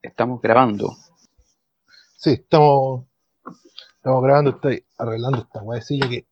Estamos grabando. Sí, estamos, estamos grabando, estoy arreglando esta guayecilla que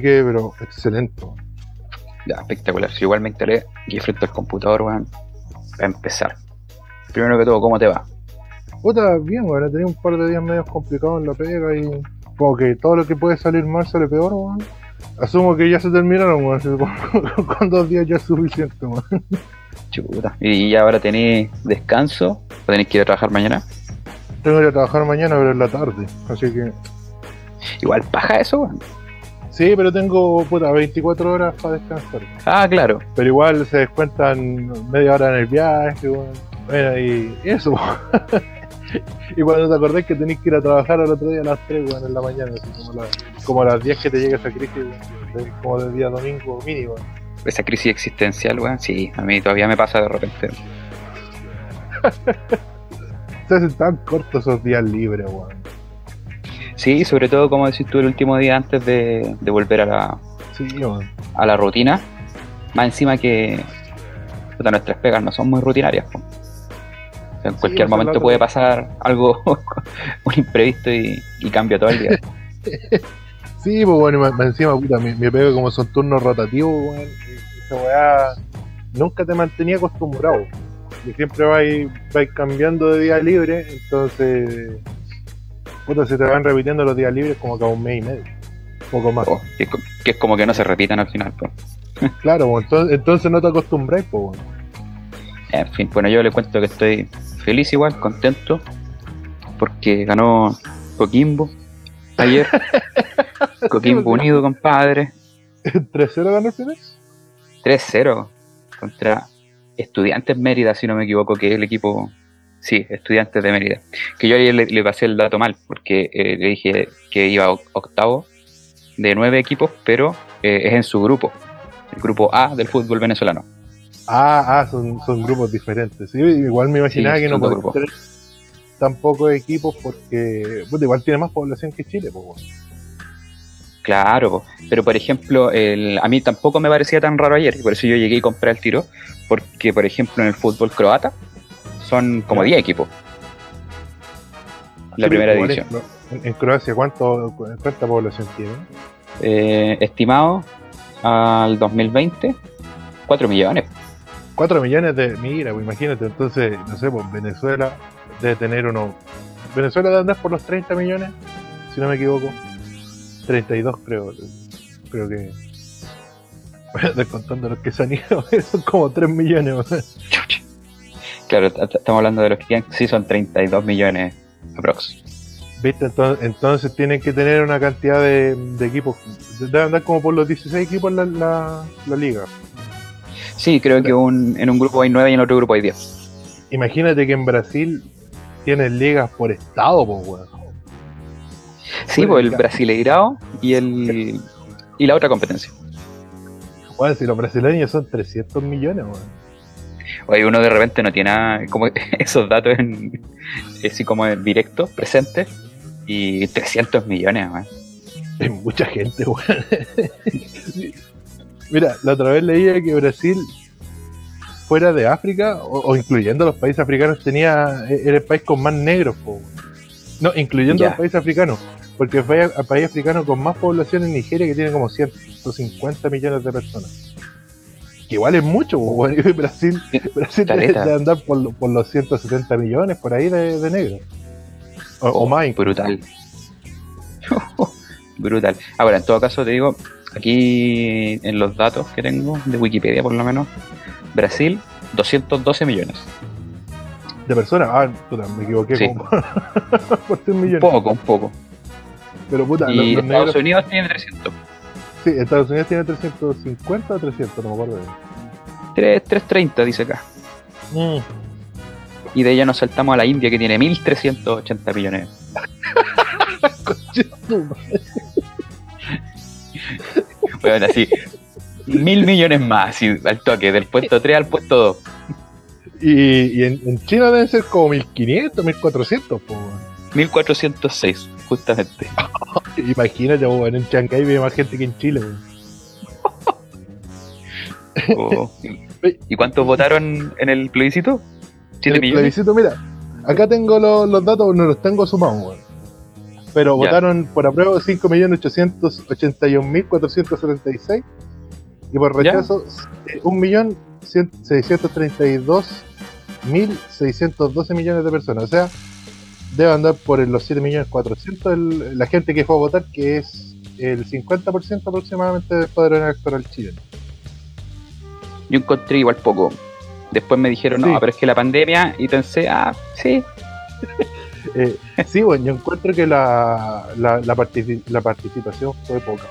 que, pero excelente. Ya, espectacular. Si igual me instalé aquí frente al computador, weón. A empezar. Primero que todo, ¿cómo te va? Puta, bien, weón. He tenido un par de días medio complicados en la pega y. Como que todo lo que puede salir mal sale peor, weón. Asumo que ya se terminaron, weón. Con dos días ya es suficiente, weón. Chuta. ¿Y ahora tenéis descanso? ¿O tenéis que ir a trabajar mañana? Tengo que ir a trabajar mañana, pero en la tarde. Así que. Igual paja eso, weón. Sí, pero tengo, puta, 24 horas para descansar. Ah, claro. Pero igual se descuentan media hora en el viaje. Bueno, y eso. Y cuando te acordás que tenés que ir a trabajar al otro día a las 3, weón, en la mañana, así como, la- como a las 10 que te llega esa crisis, como del día domingo mínimo. Esa crisis existencial, weón. Sí, a mí todavía me pasa de repente. Se hacen tan cortos esos días libres, weón. Sí, sobre todo, como decís tú, el último día antes de, de volver a la, Sí, a la rutina. Más encima que puta, nuestras pegas no son muy rutinarias. po. O sea, en cualquier momento puede pasar algo, un imprevisto y, y cambia todo el día. Sí, pues bueno, más- encima, puta, mi, mi pega como son turnos rotativos, weón. y Esa weá nunca te mantenía acostumbrado. Y siempre vais, vais cambiando de día libre, entonces. Puta, se te van repitiendo los días libres como cada un mes y medio. Poco más. Oh, que, es co- que es como que no se repitan al final. po. Claro, pues, entonces, entonces no te acostumbráis, pues bueno. En fin, bueno, yo le cuento que estoy feliz igual, contento, porque ganó Coquimbo ayer. Coquimbo unido, compadre. 3-0 ganó el final. 3-0 contra Estudiantes Mérida, si no me equivoco, que es el equipo. Sí, Estudiantes de Mérida. Que yo ayer le, le pasé el dato mal, porque eh, le dije que iba octavo de nueve equipos, pero eh, es en su grupo, el grupo A del fútbol venezolano. Ah, ah, son, son grupos diferentes. Sí, igual me imaginaba Sí, que no son dos podía grupos. tener tan pocos equipos porque puta, igual tiene más población que Chile, pues bueno. Claro, pero por ejemplo, el- a mí tampoco me parecía tan raro ayer, y por eso yo llegué y compré el tiro, porque por ejemplo en el fútbol croata son como Ya. 10 equipos. La primera división. En, en Croacia, ¿cuánto, ¿cuánta población tiene? Eh, estimado al 2020, 4 millones. 4 millones de. Mira, pues imagínate, entonces, no sé, pues Venezuela debe tener unos. Venezuela debe andar por los 30 millones, si no me equivoco. 32, creo. Creo que. Bueno, descontando los que se han ido, son como 3 millones. Chucha. Claro, estamos hablando de los que quedan, sí son 32 millones aprox. ¿Viste? Entonces, entonces tienen que tener una cantidad de, de equipos. Debe andar como por los 16 equipos la, la, la liga. Sí, creo que un- en un grupo hay 9 y en otro grupo hay 10. Imagínate que en Brasil tienen ligas por estado, pues, weón. Sí, Bueno, pues el. Brasileirao y el y la otra competencia. Weón, si los brasileños son 300 millones, weón. Oye, uno de repente no tiene nada- como esos datos en, así como en directo, presentes, y 300 millones, man. Es mucha gente, weón. Mira, la otra vez leía que Brasil, fuera de África, o, o incluyendo los países africanos, tenía era el país con más negros, po. No, incluyendo los países africanos. Porque país, el país africano con más población en Nigeria, que tiene como 150 millones de personas. Que igual es mucho, weón. Brasil, Brasil debe, andar por, por los 170 millones, por ahí de, de negros. O, o más. Brutal. Brutal. Ahora, en todo caso, te digo, aquí en los datos que tengo, de Wikipedia por lo menos, Brasil, 212 millones. De personas, ah, puta, me equivoqué Sí. como por 3 Un millones. poco, un poco. Pero puta, los, Y los Estados negros. Unidos tiene 300. Sí, Estados Unidos tiene 350 o 300, no me acuerdo bien. 3, 330 dice acá. Mm. Y de ella nos saltamos a la India que tiene 1.380 millones. bueno, así, mil millones más, así, al toque, del puesto 3 al puesto 2. Y, y en, en China deben ser como 1500, 1400, po, weón. 1406, justamente. Imagínate, weón, en Shanghái vive más gente que en Chile. Oh. ¿Y cuántos votaron en el plebiscito? En ¿7 el millones? plebiscito, mira, acá tengo los, los datos, no los tengo sumados, weón. Pero Ya. votaron por apruebo 5.881.476 y por rechazo eh, 1.632.612 millones de personas. O sea, debe andar por los 7.400.000 el- la gente que fue a votar, que es el 50% aproximadamente del padrón electoral chileno. Yo encontré igual poco. Después me dijeron, Sí. no, pero es que la pandemia, y pensé, ah, sí, Eh, sí, bueno, yo encuentro que la, la, la, la participación fue poca.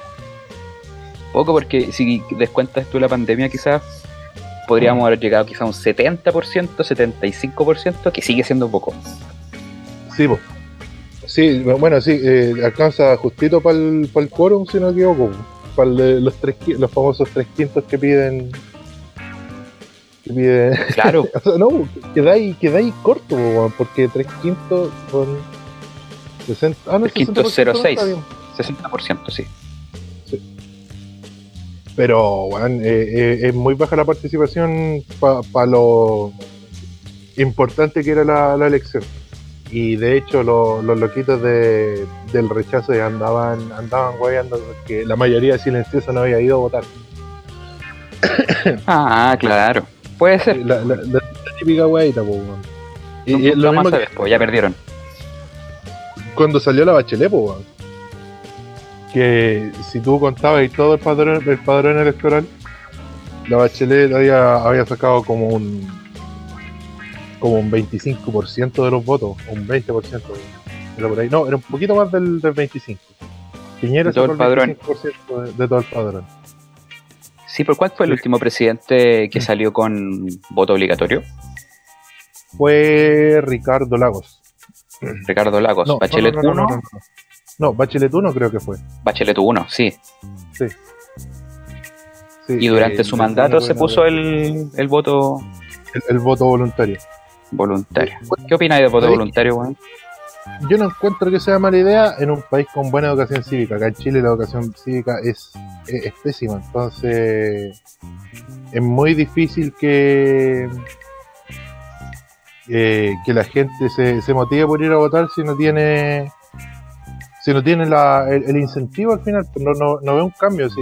poco porque si descuentas tú la pandemia quizás podríamos haber llegado quizás a un 70%, 75%, que sigue siendo poco. Sí, po. sí, bueno, sí, eh, alcanza justito para el, quórum, si no equivoco, para los, tres, los famosos tres quintos que piden. Que piden Claro, o sea, no, quedáis, quedáis corto, po, porque tres quintos son 60. Ah, no, Tres quintos, 60% no 0,6. está bien. 60%, sí. Pero, weón, eh, eh, es muy baja la participación para lo importante que era la, la elección. Y de hecho, lo- los loquitos de, del rechazo andaban, andaban guayando que la mayoría silenciosa no había ido a votar. Ah, claro. Puede ser. La, la- la típica guayita, weón. Y, No, y lo a ver, pues, ya perdieron. cuando salió la bachelet, weón. Que si tú contabas y todo el padrón, el padrón electoral, la bachelet había, había sacado como un como un 25% de los votos, un 20%. Era por ahí. No, era un poquito más del, del 25%. Piñera De todo el padrón. 25% de, de todo el padrón. Sí, ¿por cuál fue el último presidente que salió con voto obligatorio? Fue Ricardo Lagos. Ricardo Lagos. No, Bachelet no, no, 1, no, Bachelet 1 creo que fue. Bachelet 1, sí. Sí, Y durante eh, su mandato se puso el, el voto el, el voto voluntario. Voluntario. ¿Qué opináis del voto ¿Sabéis voluntario, weón? Yo no encuentro que sea mala idea en un país con buena educación cívica. Acá en Chile la educación cívica es, es, es pésima, entonces es muy difícil que eh, que la gente se, se motive por ir a votar si no tiene si no tiene la, el, el incentivo al final, pues no, no, no ve un cambio. Si,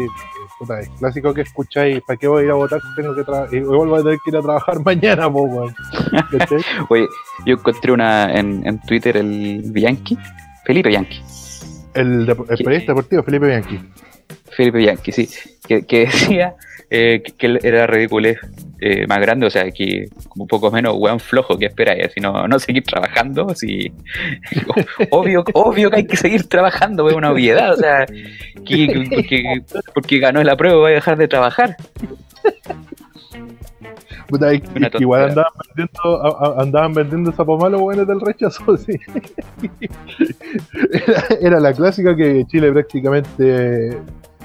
puta, es clásico que escucháis, ¿para qué voy a ir a votar si tengo que trabajar? Igual voy a tener que ir a trabajar mañana, po. Oye, yo encontré una en, en Twitter, el Bianchi, Felipe Bianchi. El, el ¿Qué? periodista deportivo Felipe Bianchi. Felipe Bianchi, sí, que, que decía eh, que, que él era ridiculez eh, más grande, o sea, que como un poco menos weón flojo que espera, si no, no seguir trabajando, si obvio, obvio que hay que seguir trabajando, es una obviedad, o sea, que, que- porque ganó la prueba va a dejar de trabajar. Puta, y- igual andaban vendiendo, a- a- andaban vendiendo zapamalos buenos del rechazo, sí. Era, era la clásica que Chile prácticamente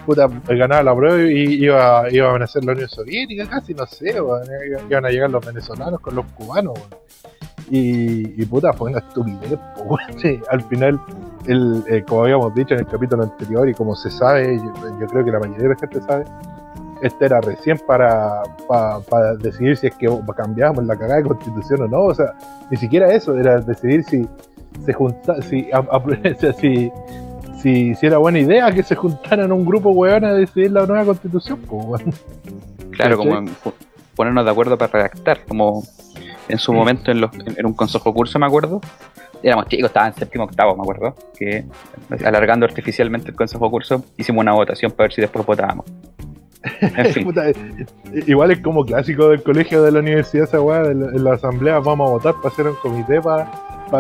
puta, ganaba la prueba y iba, iba a vencer la Unión Soviética casi, no sé, iban a llegar los venezolanos con los cubanos, weón. Y, y puta, fue una estupidez. Sí, Al final, el, eh, como habíamos dicho en el capítulo anterior y como se sabe, yo, yo creo que la mayoría de la gente sabe, este era recién para, para, para decidir si es que cambiábamos la cagada de constitución o no, o sea, ni siquiera eso, era decidir si se junta, si, a- a- si, si, si era buena idea que se juntaran un grupo weón a decidir la nueva constitución, pues. Claro, ¿Cachai? como ponernos de acuerdo para redactar, como en su momento en, los, en, en un consejo curso, me acuerdo. Éramos chicos, estaba en séptimo octavo, me acuerdo, que alargando artificialmente el consejo curso, hicimos una votación para ver si después votábamos. Puta, eh, igual es como clásico del colegio de la universidad esa weá, en la asamblea vamos a votar para hacer un comité para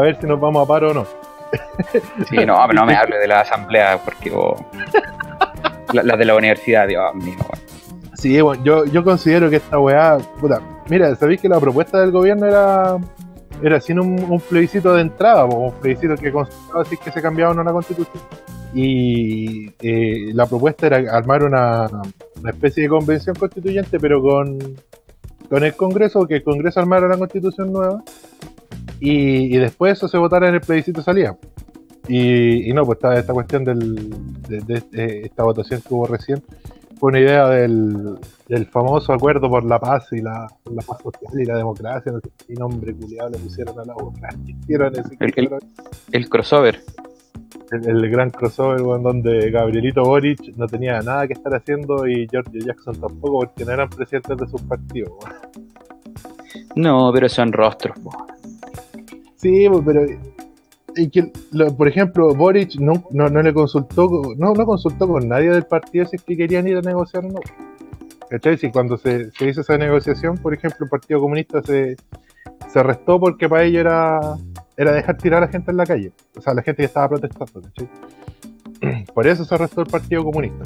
ver si nos vamos a paro o no. sí, no, no me hable de la asamblea, porque oh, la, la de la universidad, Dios mío. Sí, bueno, yo, yo considero que esta weá, puta, mira, sabéis que la propuesta del gobierno era era sin un, plebiscito de entrada, un plebiscito que constaba que se cambiaba o no la constitución. Y eh, la propuesta era armar una, especie de convención constituyente, pero con, con el Congreso, que el Congreso armara la constitución nueva, y, después eso se votara en el plebiscito salía. Y, no, pues estaba esta cuestión del, de, de, esta votación que hubo recién, fue una idea del, del famoso acuerdo por la paz y la, la paz social y la democracia, no sé qué nombre culiado le pusieron a la boca. el, el, crossover. El, gran crossover en donde Gabrielito Boric no tenía nada que estar haciendo y George Jackson tampoco porque no eran presidentes de sus partidos. No, pero son rostros. Sí, pero y que, por ejemplo, Boric no, no, le consultó, no, no consultó con nadie del partido si es que querían ir a negociar o no. ¿Cachai? Si cuando se, se, hizo esa negociación, por ejemplo, el Partido Comunista se, se arrestó porque para ello era, era dejar tirar a la gente en la calle. O sea, la gente que estaba protestando. Por eso se arrestó el Partido Comunista.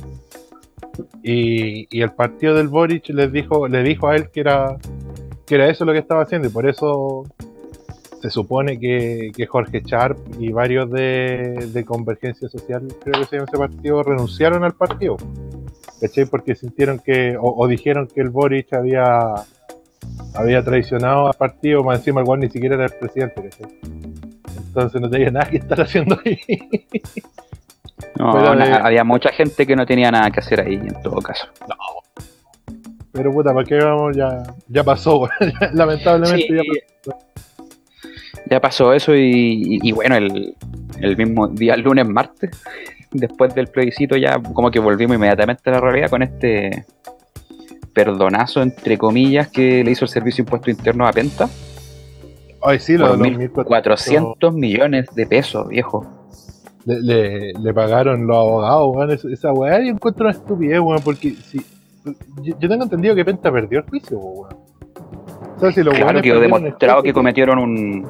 Y, el partido del Boric les dijo, le dijo a él que era, que era eso lo que estaba haciendo y por eso se supone que, Jorge Sharp y varios de, Convergencia Social, creo que se llama ese partido, renunciaron al partido. Porque sintieron que, o, dijeron que el Boric había había traicionado al partido, más encima el cual ni siquiera era el presidente. Entonces no tenía nada que estar haciendo ahí. No, había mucha gente que no tenía nada que hacer ahí, en todo caso. No. Pero puta, ¿para qué vamos? Ya, ya pasó, lamentablemente ya pasó ya pasó eso y, bueno, el, mismo día, lunes, martes, después del plebiscito ya como que volvimos inmediatamente a la realidad con este perdonazo, entre comillas, que le hizo el Servicio de Impuesto Interno a Penta. Ay, sí, los 400 millones de pesos, viejo. Le, le, pagaron los abogados, weón. Esa weá yo encuentro una estupidez, weón, porque si, yo, tengo entendido que Penta perdió el juicio, weón. O sea, si lo claro, quedó demostrado que cometieron un,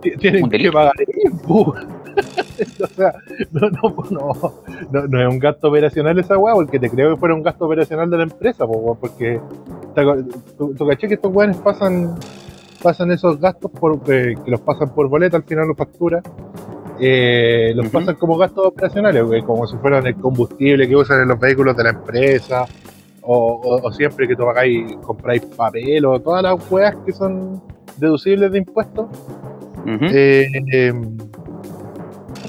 tienen que pagar o sea, no, no, no, no, es un gasto operacional esa weá, porque te creo que fuera un gasto operacional de la empresa, porque tú, caché que estos weones pasan pasan esos gastos por, eh, que los pasan por boleta, al final los factura, eh, los pasan como gastos operacionales, como si fueran el combustible que usan en los vehículos de la empresa, o, siempre que tú pagáis, compráis papel, o todas las weas que son deducibles de impuestos, eh, em,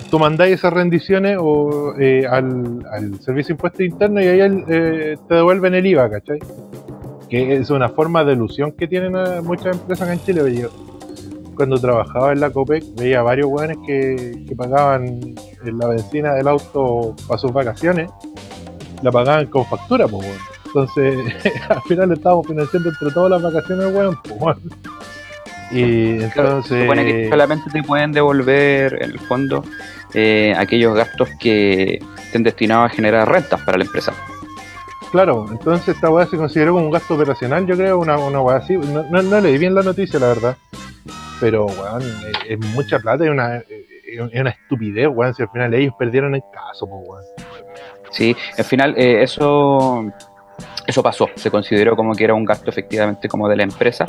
tú mandáis esas rendiciones o, eh, al, Servicio de Impuestos Internos y ahí eh, te devuelven el IVA, ¿cachai? Que es una forma de ilusión que tienen muchas empresas en Chile. cuando trabajaba en la COPEC veía varios weones que, pagaban la benzina del auto para sus vacaciones, la pagaban con factura, pues, Entonces, al final estábamos financiando entre todas las vacaciones, weón, pues, y entonces... Se supone que solamente te pueden devolver, en el fondo, eh, aquellos gastos que estén destinados a generar rentas para la empresa. Claro, entonces esta weá se consideró como un gasto operacional, yo creo, una, una weá así. No, leí bien la noticia, la verdad. Pero, weón, es, mucha plata es una estupidez, weón, si al final ellos perdieron el caso, pues. Sí, al final eh, eso, eso pasó, se consideró como que era un gasto efectivamente como de la empresa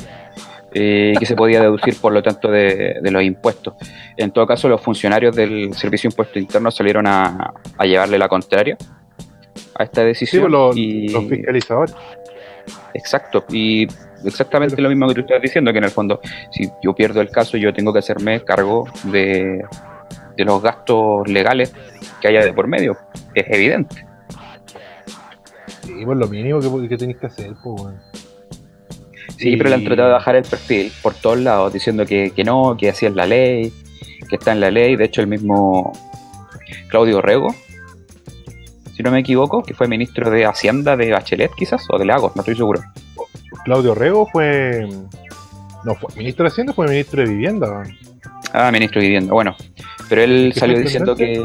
eh, que se podía deducir por lo tanto de, los impuestos. En todo caso, los funcionarios del Servicio de Impuestos Internos salieron a, llevarle la contraria a esta decisión. Pues y, los fiscalizadores. Exacto, y exactamente lo mismo que tú estás diciendo, que en el fondo, si yo pierdo el caso, yo tengo que hacerme cargo de, los gastos legales que haya de por medio. Es evidente. Sí, pues lo mínimo que, que tenéis que hacer, pues, bueno. Sí, pero le han tratado de bajar el perfil por todos lados, diciendo que, no, que así es la ley, que está en la ley. De hecho, el mismo Claudio Rego, si no me equivoco, que fue ministro de Hacienda de Bachelet, quizás, o de Lagos, no estoy seguro. Claudio Rego fue. No, fue ministro de Hacienda fue ministro de Vivienda. Ah, ministro de Vivienda, bueno. Pero él salió diciendo que.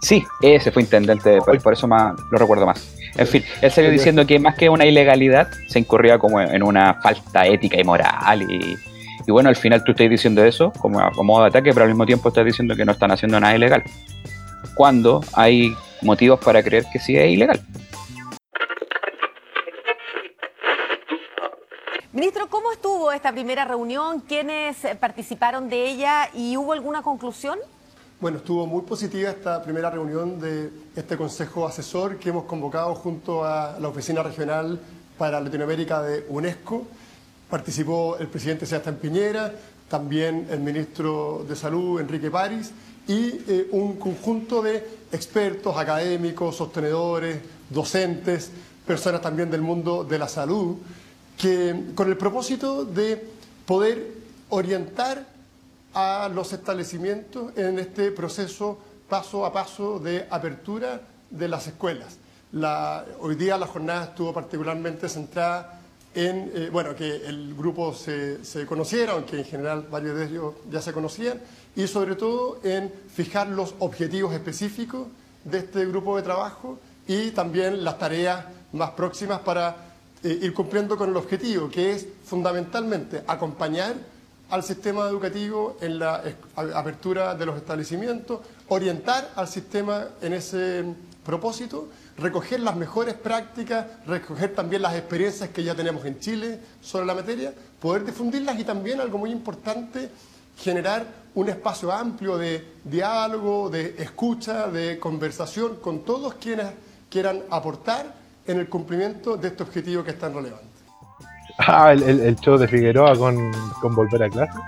Sí, ese fue intendente, por eso más, lo recuerdo más. En fin, él salió diciendo que más que una ilegalidad, se incurría como en una falta ética y moral. Y, bueno, al final tú estás diciendo eso como a modo de ataque, pero al mismo tiempo estás diciendo que no están haciendo nada ilegal. Cuando hay motivos para creer que sí es ilegal. Ministro, ¿cómo estuvo esta primera reunión? ¿Quiénes participaron de ella y hubo alguna conclusión? Bueno, estuvo muy positiva esta primera reunión de este Consejo Asesor que hemos convocado junto a la Oficina Regional para Latinoamérica de UNESCO. Participó el presidente Sebastián Piñera, también el ministro de Salud, Enrique París, y eh, un conjunto de expertos, académicos, sostenedores, docentes, personas también del mundo de la salud, que con el propósito de poder orientar a los establecimientos en este proceso paso a paso de apertura de las escuelas. hoy día la jornada estuvo particularmente centrada en, eh, bueno, que el grupo se, se, conociera, aunque en general varios de ellos ya se conocían, y sobre todo en fijar los objetivos específicos de este grupo de trabajo y también las tareas más próximas para eh, ir cumpliendo con el objetivo, que es fundamentalmente acompañar al sistema educativo en la apertura de los establecimientos, orientar al sistema en ese propósito, recoger las mejores prácticas, recoger también las experiencias que ya tenemos en Chile sobre la materia, poder difundirlas y también algo muy importante, generar un espacio amplio de diálogo, de escucha, de conversación con todos quienes quieran aportar en el cumplimiento de este objetivo que es tan relevante. Ah, el, show de Figueroa con, volver a clase.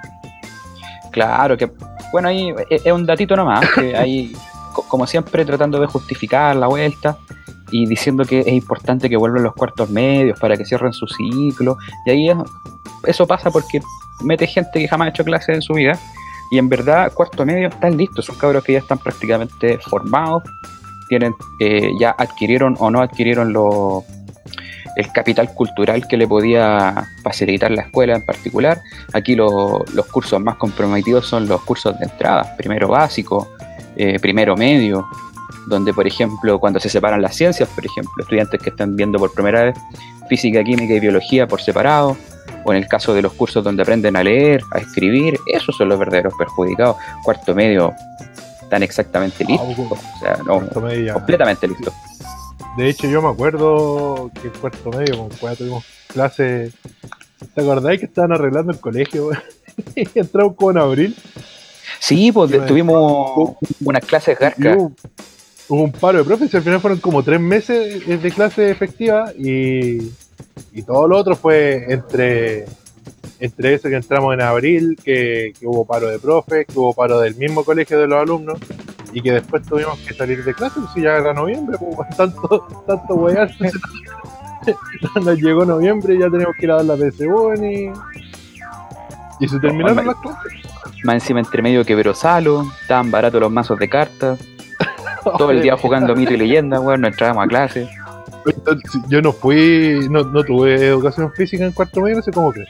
Claro, que bueno, ahí es un datito nomás, que ahí, como siempre, tratando de justificar la vuelta y diciendo que es importante que vuelvan los cuartos medios para que cierren su ciclo. Y ahí eso pasa porque mete gente que jamás ha hecho clases en su vida. Y en verdad, cuarto medio están listos, son cabros que ya están prácticamente formados, tienen, eh, ya adquirieron o no adquirieron los el capital cultural que le podía facilitar la escuela en particular. Aquí los cursos más comprometidos son los cursos de entrada, primero básico, eh, primero medio, donde por ejemplo cuando se separan las ciencias, por ejemplo, estudiantes que están viendo por primera vez física, química y biología por separado, o en el caso de los cursos donde aprenden a leer, a escribir, esos son los verdaderos perjudicados. Cuarto medio, están exactamente listos, o sea, no, completamente listos. De hecho, yo me acuerdo que en cuarto medio, con cuando tuvimos clases. ¿Te acordáis que estaban arreglando el colegio? y entramos como en abril. Sí, pues tuvimos unas clases garcas. Hubo, un paro de profes, al final fueron como tres meses de clase efectiva y, y todo lo otro fue entre entre eso que entramos en abril, que, hubo paro de profes, que hubo paro del mismo colegio de los alumnos y que después tuvimos que salir de clase, pues si ya era noviembre, pues tanto, tanto wear. Cuando llegó noviembre ya tenemos que ir a dar la PSU y, y se terminaron las clases. Más encima entre medio que Salo, estaban baratos los mazos de cartas, todo el día jugando mito y leyenda, weón, no entrábamos a clase. Yo no fui, no, no tuve educación física en cuarto medio, no sé cómo crees.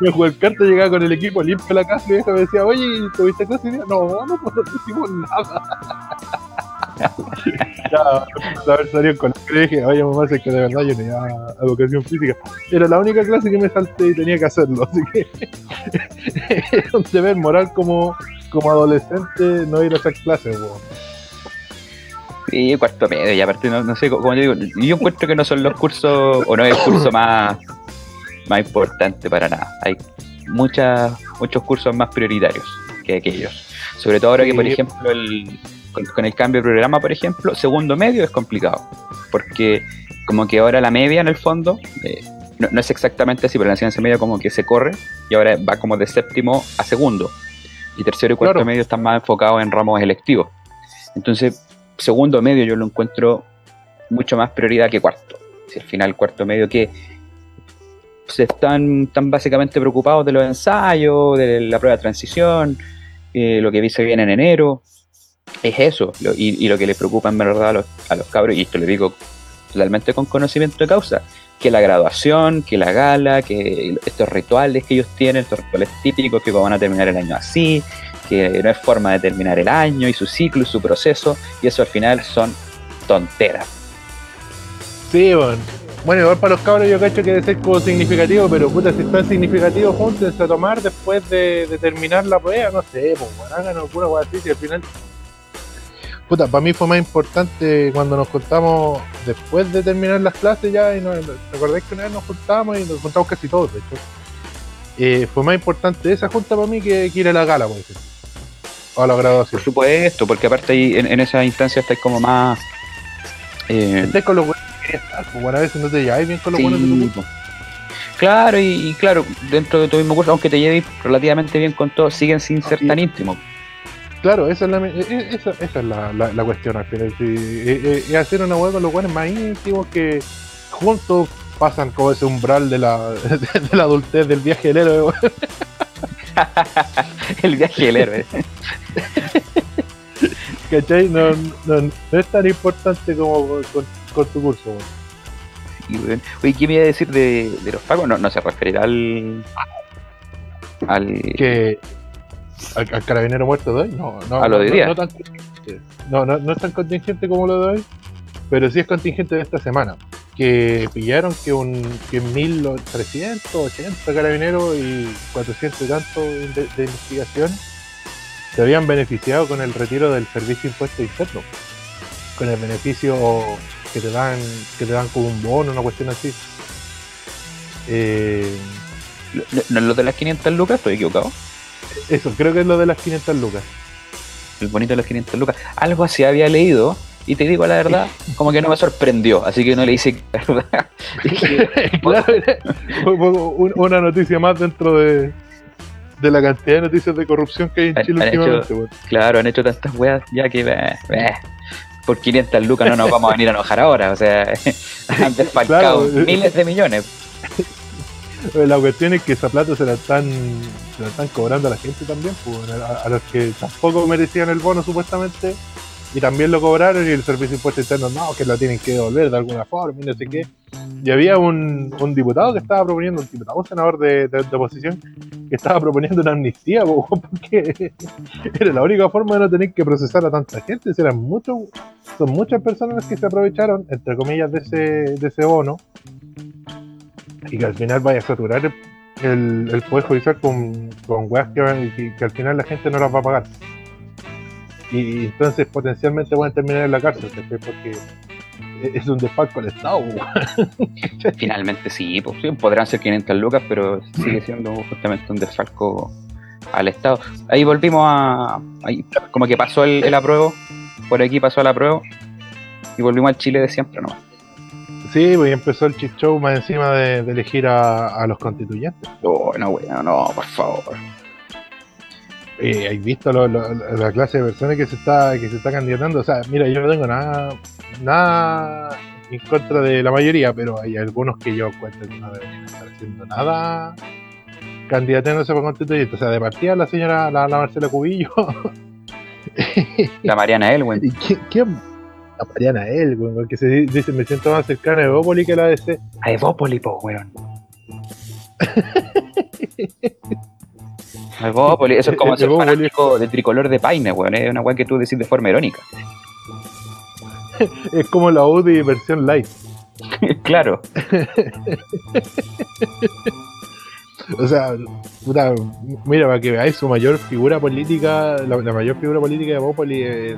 me jugué el carta, llegaba con el equipo limpio la casa y me decía, oye, ¿tuviste clase? No, no, no, no hicimos nada. ya, a ver, salió con la dije, oye, mamá, es que de verdad yo tenía educación física. Era la única clase que me salté y tenía que hacerlo, así que era un deber moral como como adolescente no ir a esas clases, weón. Sí, cuarto medio, y aparte, no, sé, como yo digo, yo encuentro que no son los cursos, o no es el curso más, más importante para nada. Hay muchas, muchos cursos más prioritarios que aquellos. Sobre todo ahora que, por ejemplo, el, con, el cambio de programa, por ejemplo, segundo medio es complicado. Porque como que ahora la media en el fondo, eh, no, no, es exactamente así, pero la ciencia media como que se corre y ahora va como de séptimo a segundo y tercero y cuarto medio están más enfocados en ramos electivos. Entonces, segundo medio yo lo encuentro mucho más prioridad que cuarto. Si al final cuarto medio que se están, tan básicamente preocupados de los ensayos, de la prueba de transición, eh, lo que se viene en enero, es eso, y, lo que les preocupa en verdad a los, a los cabros, y esto lo digo totalmente con conocimiento de causa, que la graduación, que la gala, que estos rituales que ellos tienen, estos rituales típicos que van a terminar el año así, que no es forma de terminar el año y su ciclo y su proceso, y eso al final son tonteras. Sí, bueno. Bueno, igual para los cabros yo cacho que debe ser como significativo, pero puta, si está significativo, júntense a tomar después de, terminar la prueba, no sé, pues, bueno, hagan alguna cosa así, si al final Puta, para mí fue más importante cuando nos juntamos después de terminar las clases ya, y nos, ¿recordáis que una vez nos juntamos y nos juntamos casi todos, de hecho? Eh, fue más importante esa junta para mí que, que ir a la gala, por ejemplo. O a la graduación. Por supuesto, porque aparte ahí en, en esa instancia estáis como más. Eh, con los buenos que querías estar, pues bueno, a veces no te lleváis bien con los sí, buenos de tu po. Claro, y, y claro, dentro de tu mismo curso, aunque te lleves relativamente bien con todos, siguen sin ser tan íntimos. Claro, esa es la, e- e- esa, esa es la, la, la cuestión al final. Sí, es hacer una hueá con los buenos más íntimos que juntos pasan como ese umbral de la, de, la adultez del viaje del héroe. El viaje del héroe. ¿Cachai? No, no, no es tan importante como con, con tu curso. Sí. Oye, ¿qué me iba a decir de, de los pagos? No, no se referirá al. al Que al, al carabinero muerto de hoy, no, no, A lo de no, día. no tan. No, no, no es tan contingente como lo de hoy, pero sí es contingente de esta semana. Que pillaron que un que 1380 carabineros y 400 y tanto de, de investigación se habían beneficiado con el retiro del servicio de impuesto interno. Con el beneficio que te dan, que te dan como un bono, una cuestión así. Eh, ¿No no es lo de las 500 lucas? Estoy equivocado. Eso, creo que es lo de las 500 lucas. El bonito de las 500 lucas. Algo así había leído. Y te digo la verdad, como que no me sorprendió. Así que no le hice. Claro, una noticia más dentro de, de la cantidad de noticias de corrupción que hay en Han- Chile han hecho- últimamente. weón. claro, han hecho tantas weas ya que. eh, eh, por 500 lucas no nos vamos a venir a enojar ahora. O sea, han desfalcado Claro. miles de millones. Pero La cuestión es que esa plata se la están, se la están cobrando a la gente también, pues, a, a los que tampoco merecían el bono supuestamente, y también lo cobraron y el servicio de impuestos internos no, que lo tienen que devolver de alguna forma y no sé qué. Y había un, un diputado que estaba proponiendo, un diputado, un senador de, de- de oposición, que estaba proponiendo una amnistía, po, porque era la única forma de no tener que procesar a tanta gente. Eran muchos, son muchas personas las que se aprovecharon, entre comillas, de ese, de ese bono, y que al final vaya a saturar el, el, Poder Judicial con, con weas que, van- al final la gente no las va a pagar. Y entonces potencialmente pueden terminar en la cárcel, porque es un desfalco al Estado. Finalmente sí, pues, sí, podrán ser 500 lucas, pero sigue siendo justamente un desfalco al Estado. Ahí volvimos a. ahí, como que pasó el, el apruebo, por aquí pasó el apruebo, y volvimos al Chile de siempre nomás. Sí, pues empezó el show más encima de, de elegir a, a los constituyentes. Oh, no, bueno, no, por favor. Eh, ¿Has visto lo- lo- la clase de personas que se está que se está candidatando? O sea, mira, yo no tengo nada nada en contra de la mayoría, pero hay algunos que yo encuentro que no deberían estar haciendo nada candidatándose para constituyente. O sea, de partida la señora, la, la Marcela Cubillo. La Mariana Elwin. ¿Y quién? Quién? La Mariana Elwin, porque se di- dice me siento más cercana a Evópoli que a la DC. A Evópoli, po, weón. A Evópoli, eso es como Evópoli. fanático de tricolor de Paine, weón. Es una weón que tú decís de forma irónica. Es como la Audi versión light. claro. O sea, puta, mira, para que veáis su mayor figura política, la, la mayor figura política de Bópoli el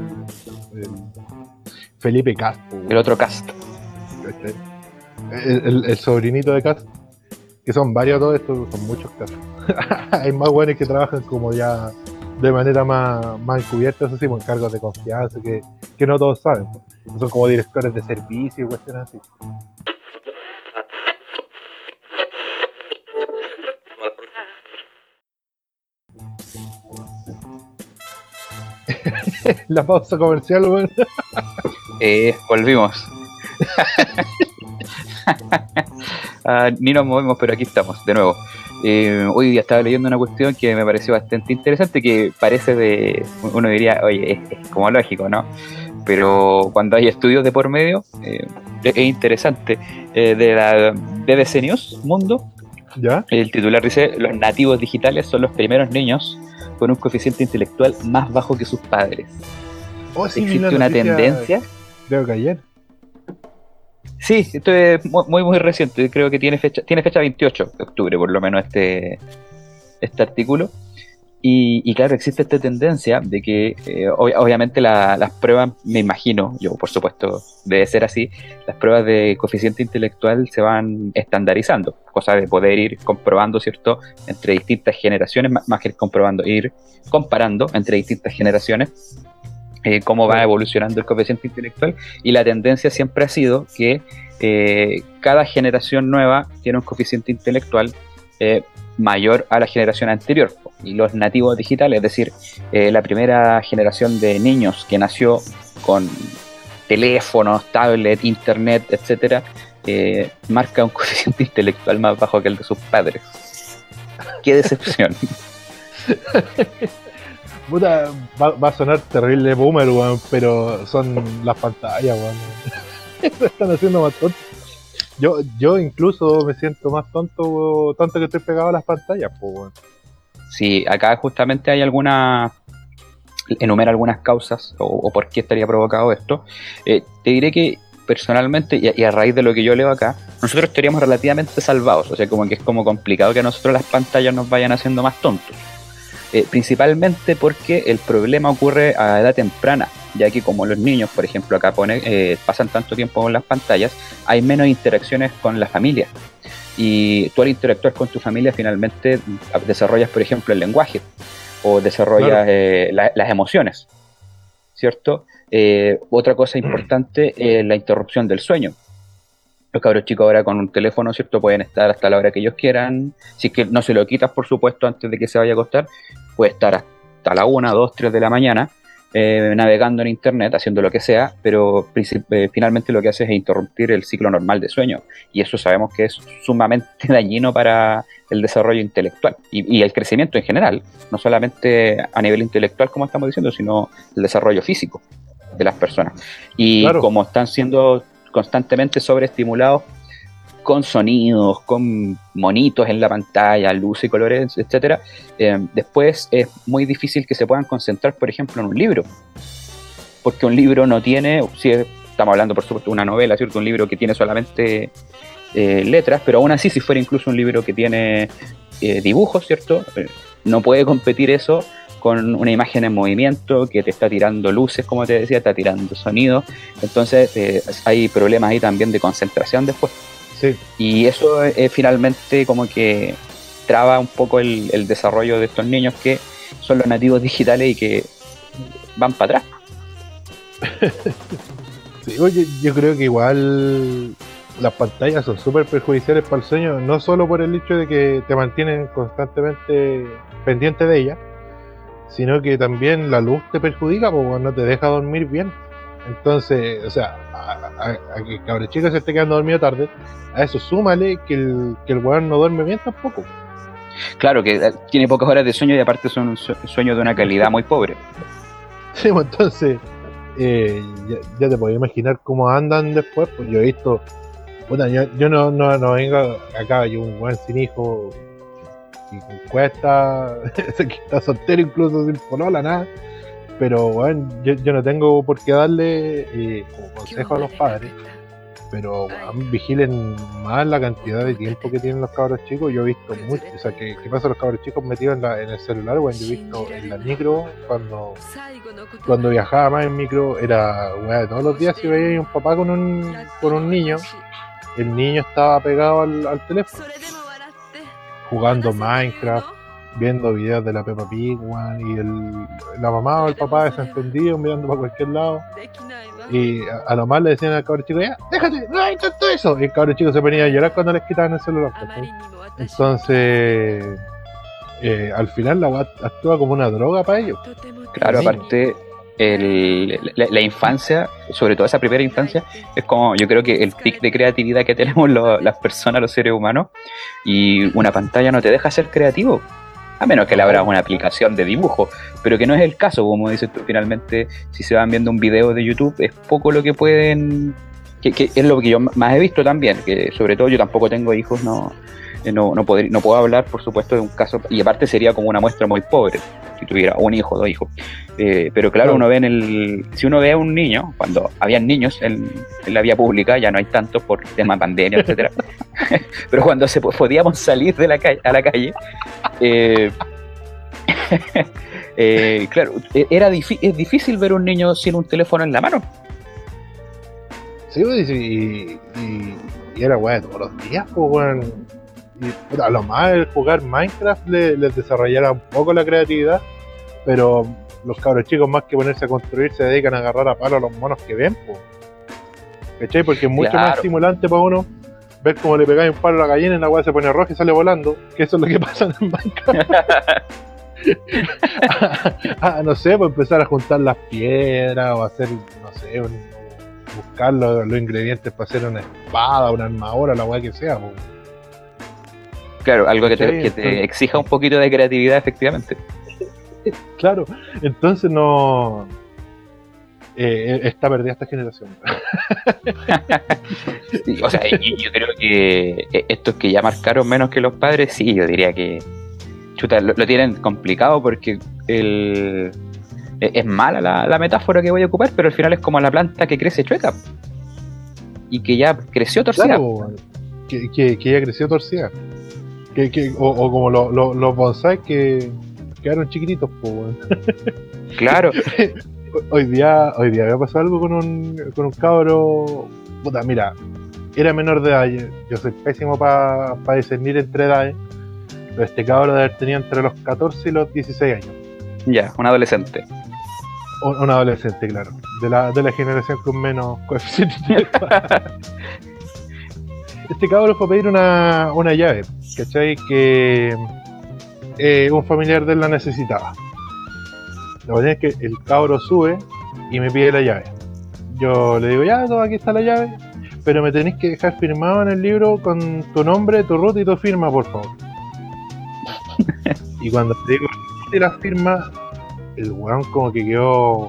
Felipe Castro, El otro cast. el, el- el sobrinito de Castro, que son varios todos estos, son muchos casos. Hay más buenos que trabajan como ya de manera más, más encubierta, eso sí, con cargos de confianza, que, que no todos saben. pues. Son como directores de servicio y cuestiones así. La pausa comercial, weón. Eh, volvimos. Ah, ni nos movemos, pero aquí estamos, de nuevo. Eh, hoy día estaba leyendo una cuestión que me pareció bastante interesante, que parece de, uno diría, oye, es, es como lógico, ¿no? Pero cuando hay estudios de por medio, eh, es es interesante. Eh, de la BBC News Mundo, ¿Ya? el titular dice, los nativos digitales son los primeros niños con un coeficiente intelectual más bajo que sus padres. Oh, sí, Existe una tendencia Creo que ayer. Sí, esto es mu- muy muy reciente, creo que tiene fecha, tiene fecha 28 de octubre por lo menos este, este artículo. Y, claro, existe esta tendencia de que eh, obviamente las pruebas, me imagino, yo por supuesto debe ser así, las pruebas de coeficiente intelectual se van estandarizando, cosa de poder ir comprobando, ¿cierto?, entre distintas generaciones, más, que comprobando, ir comparando entre distintas generaciones eh, cómo va evolucionando el coeficiente intelectual. Y la tendencia siempre ha sido que eh, cada generación nueva tiene un coeficiente intelectual mayor a la generación anterior. y los nativos digitales, es decir, eh, la primera generación de niños que nació con teléfonos, tablet, internet, etcétera, eh, marca un coeficiente intelectual más bajo que el de sus padres. Qué decepción. Puta, va, a sonar terrible boomer, pero son las pantallas. Están haciendo más tonto. Yo, yo incluso me siento más tonto, tanto que estoy pegado a las pantallas. Sí, acá justamente hay alguna enumera algunas causas o, por qué estaría provocado esto. Eh, te diré que personalmente, y a, raíz de lo que yo leo acá, nosotros estaríamos relativamente salvados, o sea, como que es como complicado que a nosotros las pantallas nos vayan haciendo más tontos. Eh, principalmente porque el problema ocurre a edad temprana, ya que como los niños, por ejemplo, acá pone, eh, pasan tanto tiempo con las pantallas, hay menos interacciones con la familia y tú al interactuar con tu familia finalmente desarrollas, por ejemplo, el lenguaje o desarrollas eh, las emociones, ¿cierto? Eh, otra cosa importante es la interrupción del sueño. Los cabros chicos ahora con un teléfono, ¿cierto? Pueden estar hasta la hora que ellos quieran. Si es que no se lo quitas, por supuesto, antes de que se vaya a acostar, puede estar hasta la 1, 2, 3 de la mañana eh, navegando en internet, haciendo lo que sea, pero eh, finalmente lo que hace es interrumpir el ciclo normal de sueño. Y eso sabemos que es sumamente dañino para el desarrollo intelectual y, el crecimiento en general, no solamente a nivel intelectual, como estamos diciendo, sino el desarrollo físico de las personas. Y como están siendo constantemente sobreestimulados con sonidos, con monitos en la pantalla, luces y colores, etcétera, eh, después es muy difícil que se puedan concentrar, por ejemplo, en un libro. Porque un libro no tiene, si estamos hablando por supuesto de una novela, ¿cierto? Un libro que tiene solamente eh, letras, pero aún así, si fuera incluso un libro que tiene eh, dibujos, ¿cierto? no puede competir eso con una imagen en movimiento que te está tirando luces, como te decía, está tirando sonidos. Entonces hay problemas ahí también de concentración después. Y eso es, finalmente como que traba un poco el, desarrollo de estos niños que son los nativos digitales y que van para atrás. sí, oye, yo creo que igual las pantallas son súper perjudiciales para el sueño, no solo por el hecho de que te mantienen constantemente pendiente de ella, sino que también la luz te perjudica porque no te deja dormir bien. Entonces, o sea, a, que cabrón chico se esté quedando dormido tarde, a eso súmale que el, que el weón no duerme bien tampoco. Claro, que eh, tiene pocas horas de sueño y aparte son sueños de una calidad muy pobre. Sí, pues entonces, eh, ya, te puedes imaginar cómo andan después, pues yo he visto, bueno, yo, yo no, no, no, vengo acá, yo un weón sin hijo, y cuesta, que está soltero incluso sin polola, nada pero bueno, yo, no tengo por qué darle eh, como consejo a los padres, pero vigilen más la cantidad de tiempo que tienen los cabros chicos. Yo he visto mucho, o sea, que, pasa los cabros chicos metidos en, la, en el celular, bueno, yo he visto en la micro, cuando, cuando viajaba más en micro, era, bueno, todos los días si veía un papá con un, con un niño, el niño estaba pegado al, al teléfono, jugando Minecraft viendo videos de la Peppa Pig, y el, la mamá o el papá desentendido mirando para cualquier lado. Y a, lo más le decían al cabrón chico, ya, déjate, no intento eso. Y el cabrón chico se ponía a llorar cuando les quitaban el celular. Entonces, eh, al final la weá actúa como una droga para ellos. Claro, aparte, el, la, infancia, sobre todo esa primera infancia, es como yo creo que el pic de creatividad que tenemos las personas, los seres humanos, y una pantalla no te deja ser creativo a menos que le abras una aplicación de dibujo, pero que no es el caso, como dices tú, finalmente si se van viendo un video de YouTube es poco lo que pueden, que, es lo que yo más he visto también, que sobre todo yo tampoco tengo hijos, no, eh, no, no, no puedo hablar por supuesto de un caso, y aparte sería como una muestra muy pobre, si tuviera un hijo, dos hijos. Eh, pero claro, uno ve en el. Si uno ve a un niño, cuando habían niños en, la vía pública, ya no hay tantos por tema de pandemia, etcétera. pero cuando se podíamos salir de la calle, a la calle, eh, Eh, claro, e- era es difícil ver un niño sin un teléfono en la mano. Sí, pues, y, y, y era weón todos los días, pues weón. Y a lo más el jugar Minecraft le- les desarrollara un poco la creatividad, pero los cabros chicos más que ponerse a construir se dedican a agarrar a palo a los monos que ven, pues. ¿Cachai? Porque es mucho más estimulante para uno ver cómo le pegáis un palo a la gallina y la weá se pone roja y sale volando, que eso es lo que pasa en Minecraft. ah, no sé, pues empezar a juntar las piedras o hacer, no sé, un- buscar los, los ingredientes para hacer una espada, una armadura, la weá que sea. pues. Claro, algo que te, que exija un poquito de creatividad, efectivamente. Claro, entonces no. eh, está perdida esta generación. Sí, O sea, yo, yo creo que eh, estos que ya marcaron menos que los padres, sí, yo diría que chuta, lo, lo tienen complicado porque el, eh, es mala la, la metáfora que voy a ocupar, pero al final es como la planta que crece chueca y que ya creció torcida. Claro, weón. que, que, que ya creció torcida. Que, que, o, o como lo- lo- los bonsai que quedaron chiquititos, pues. Claro, hoy día hoy día había pasado algo con un, con un cabro puta mira era menor de edad yo, soy pésimo para discernir entre edades pero este cabro debe haber tenido entre los 14 y los 16 años ya, un adolescente. un, un adolescente claro de la, de la generación con menos coeficiente. este cabro fue a pedir una, una llave ¿cachai? que eh, un familiar de él la necesitaba la verdad es que el cabro sube y me pide la llave. Yo le digo, ya, toma, aquí está la llave, pero me tenéis que dejar firmado en el libro con tu nombre, tu ruta y tu firma, por favor. y cuando te digo "¿Dónde la firma, el weón como que quedó,